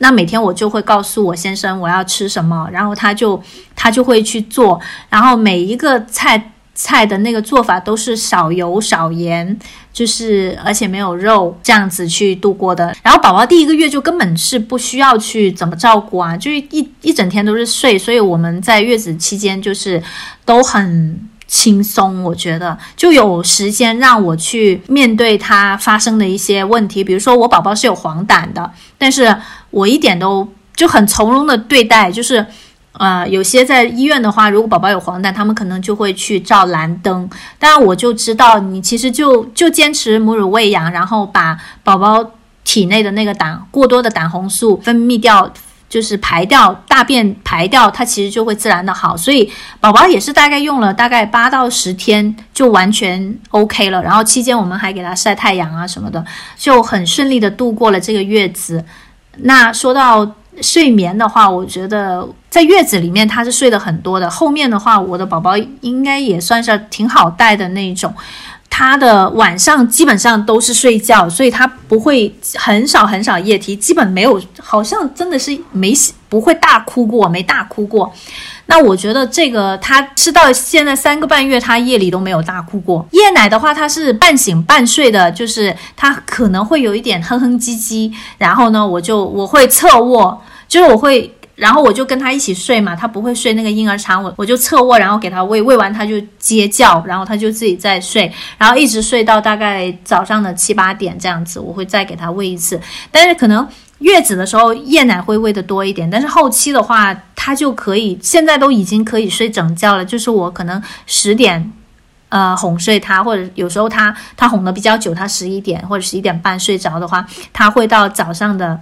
那每天我就会告诉我先生我要吃什么，然后他就他就会去做，然后每一个菜菜的那个做法都是少油少盐，就是而且没有肉这样子去度过的。然后宝宝第一个月就根本是不需要去怎么照顾啊，就是一一整天都是睡，所以我们在月子期间就是都很。轻松，我觉得就有时间让我去面对他发生的一些问题，比如说我宝宝是有黄疸的，但是我一点都就很从容的对待，就是，呃，有些在医院的话，如果宝宝有黄疸，他们可能就会去照蓝灯，当然我就知道你其实就就坚持母乳喂养，然后把宝宝体内的那个胆过多的胆红素分泌掉。就是排掉大便排掉，它其实就会自然的好，所以宝宝也是大概用了大概八到十天就完全 OK 了。然后期间我们还给他晒太阳啊什么的，就很顺利的度过了这个月子。那说到睡眠的话，我觉得在月子里面他是睡得很多的，后面的话我的宝宝应该也算是挺好带的那种。他的晚上基本上都是睡觉，所以他不会很少很少夜啼，基本没有，好像真的是没不会大哭过，没大哭过。那我觉得这个他吃到现在三个半月，他夜里都没有大哭过。夜奶的话，他是半醒半睡的，就是他可能会有一点哼哼唧唧，然后呢，我就我会侧卧，就是我会。然后我就跟他一起睡嘛，他不会睡那个婴儿床，我我就侧卧，然后给他喂，喂完他就接觉，然后他就自己在睡，然后一直睡到大概早上的七八点这样子，我会再给他喂一次。但是可能月子的时候夜奶会喂的多一点，但是后期的话他就可以，现在都已经可以睡整觉了，就是我可能十点，呃哄睡他，或者有时候他他哄的比较久，他十一点或者十一点半睡着的话，他会到早上的。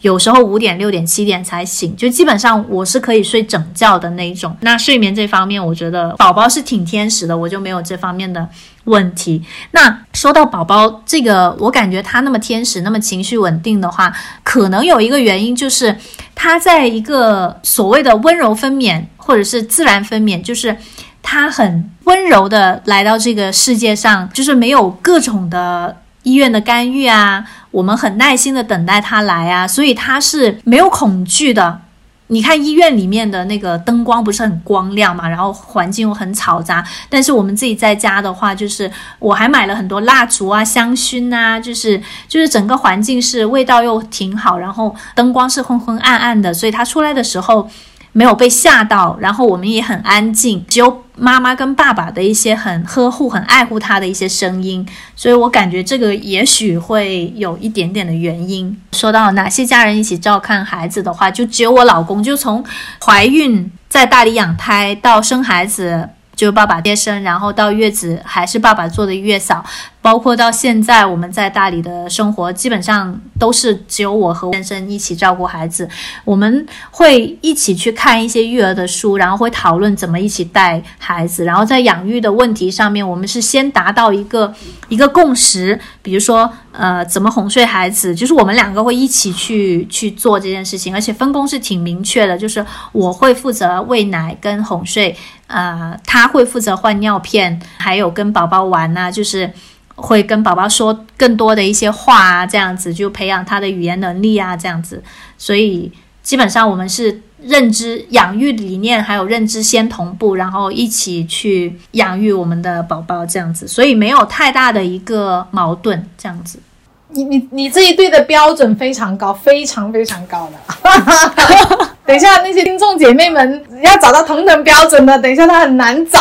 有时候五点、六点、七点才醒，就基本上我是可以睡整觉的那一种。那睡眠这方面，我觉得宝宝是挺天使的，我就没有这方面的问题。那说到宝宝这个，我感觉他那么天使、那么情绪稳定的话，可能有一个原因就是他在一个所谓的温柔分娩或者是自然分娩，就是他很温柔的来到这个世界上，就是没有各种的。医院的干预啊，我们很耐心的等待他来啊，所以他是没有恐惧的。你看医院里面的那个灯光不是很光亮嘛，然后环境又很嘈杂，但是我们自己在家的话，就是我还买了很多蜡烛啊、香薰啊，就是就是整个环境是味道又挺好，然后灯光是昏昏暗暗的，所以他出来的时候。没有被吓到，然后我们也很安静，只有妈妈跟爸爸的一些很呵护、很爱护他的一些声音，所以我感觉这个也许会有一点点的原因。说到哪些家人一起照看孩子的话，就只有我老公，就从怀孕在大理养胎到生孩子。就爸爸接生，然后到月子还是爸爸做的月嫂，包括到现在我们在大理的生活，基本上都是只有我和先生一起照顾孩子。我们会一起去看一些育儿的书，然后会讨论怎么一起带孩子。然后在养育的问题上面，我们是先达到一个一个共识，比如说呃怎么哄睡孩子，就是我们两个会一起去去做这件事情，而且分工是挺明确的，就是我会负责喂奶跟哄睡。呃，他会负责换尿片，还有跟宝宝玩呐，就是会跟宝宝说更多的一些话啊，这样子就培养他的语言能力啊，这样子。所以基本上我们是认知养育理念还有认知先同步，然后一起去养育我们的宝宝这样子，所以没有太大的一个矛盾这样子。你你你这一对的标准非常高，非常非常高的。等一下，那些听众姐妹们要找到同等标准的，等一下他很难找。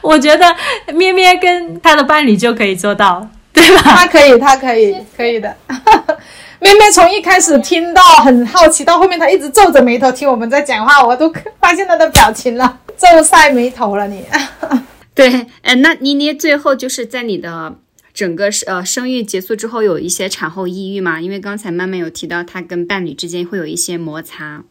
我觉得咩咩跟他的伴侣就可以做到，对吧？他可以，他可以，可以的。咩咩从一开始听到很好奇，到后面他一直皱着眉头听我们在讲话，我都发现他的表情了，皱晒眉头了你。对，哎，那妮妮最后就是在你的整个呃生育结束之后，有一些产后抑郁吗？因为刚才曼曼有提到，她跟伴侣之间会有一些摩擦。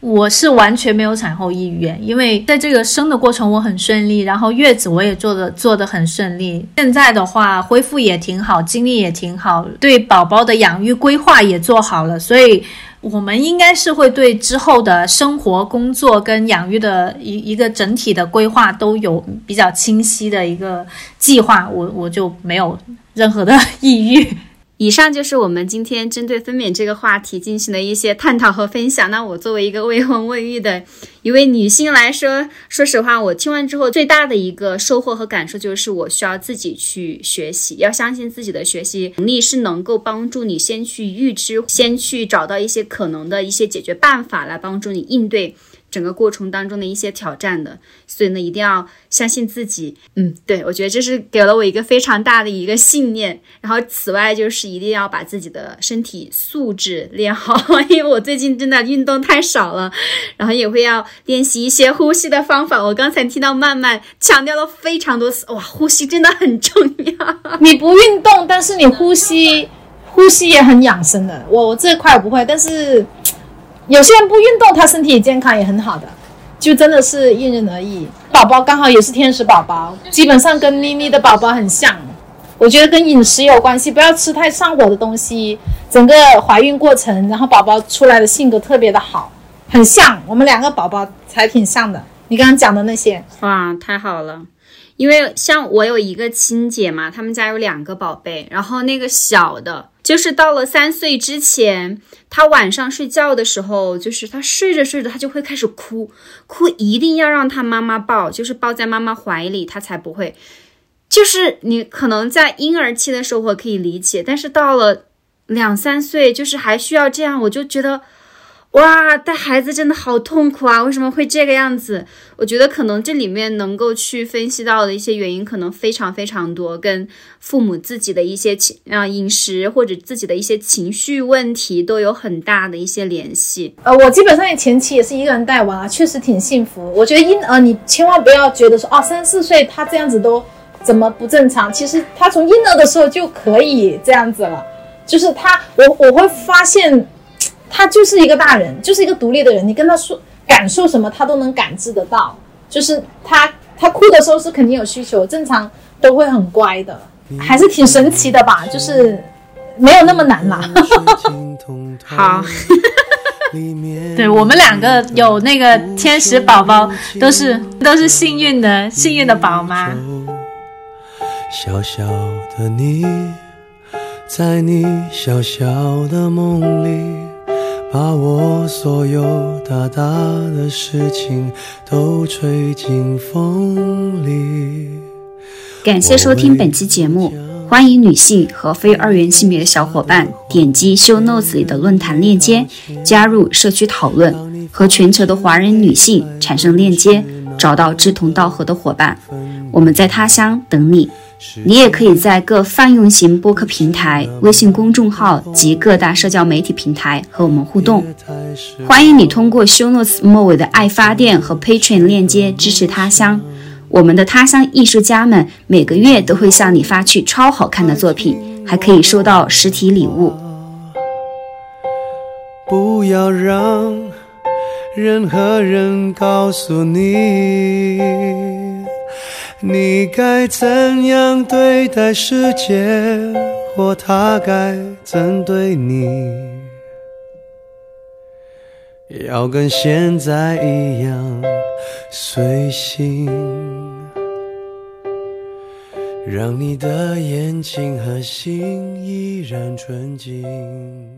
我是完全没有产后抑郁，因为在这个生的过程我很顺利，然后月子我也做的做的很顺利。现在的话恢复也挺好，精力也挺好，对宝宝的养育规划也做好了，所以我们应该是会对之后的生活、工作跟养育的一一个整体的规划都有比较清晰的一个计划，我我就没有任何的 抑郁。以上就是我们今天针对分娩这个话题进行的一些探讨和分享。那我作为一个未婚未育的一位女性来说，说实话，我听完之后最大的一个收获和感受就是，我需要自己去学习，要相信自己的学习能力是能够帮助你先去预知，先去找到一些可能的一些解决办法，来帮助你应对。整个过程当中的一些挑战的，所以呢，一定要相信自己。嗯，对，我觉得这是给了我一个非常大的一个信念。然后，此外就是一定要把自己的身体素质练好，因为我最近真的运动太少了。然后也会要练习一些呼吸的方法。我刚才听到曼曼强调了非常多次，哇，呼吸真的很重要。你不运动，但是你呼吸，呼吸也很养生的。我我这块我不会，但是。有些人不运动，他身体健康也很好的，就真的是因人而异。宝宝刚好也是天使宝宝，基本上跟妮妮的宝宝很像。我觉得跟饮食有关系，不要吃太上火的东西。整个怀孕过程，然后宝宝出来的性格特别的好，很像我们两个宝宝才挺像的。你刚刚讲的那些，哇，太好了。因为像我有一个亲姐嘛，他们家有两个宝贝，然后那个小的。就是到了三岁之前，他晚上睡觉的时候，就是他睡着睡着，他就会开始哭，哭一定要让他妈妈抱，就是抱在妈妈怀里，他才不会。就是你可能在婴儿期的时候可以理解，但是到了两三岁，就是还需要这样，我就觉得。哇，带孩子真的好痛苦啊！为什么会这个样子？我觉得可能这里面能够去分析到的一些原因，可能非常非常多，跟父母自己的一些情啊饮食或者自己的一些情绪问题都有很大的一些联系。呃，我基本上也前期也是一个人带娃，确实挺幸福。我觉得婴儿你千万不要觉得说啊三四岁他这样子都怎么不正常？其实他从婴儿的时候就可以这样子了，就是他我我会发现。他就是一个大人，就是一个独立的人。你跟他说感受什么，他都能感知得到。就是他，他哭的时候是肯定有需求，正常都会很乖的，还是挺神奇的吧？就是没有那么难啦。好，对我们两个有那个天使宝宝，都是都是幸运的，幸运的宝妈。小小的你，在你小小的梦里。把我所有大大的事情都吹进风里。感谢收听本期节目，欢迎女性和非二元性别的小伙伴点击 show notes 里的论坛链接，加入社区讨论，和全球的华人女性产生链接，找到志同道合的伙伴。我们在他乡等你。你也可以在各泛用型播客平台、微信公众号及各大社交媒体平台和我们互动。欢迎你通过 Show Notes 末尾的爱发电和 Patreon 链接支持他乡。我们的他乡艺术家们每个月都会向你发去超好看的作品，还可以收到实体礼物。不要让任何人告诉你。你该怎样对待世界，或他该怎对你？要跟现在一样随性，让你的眼睛和心依然纯净。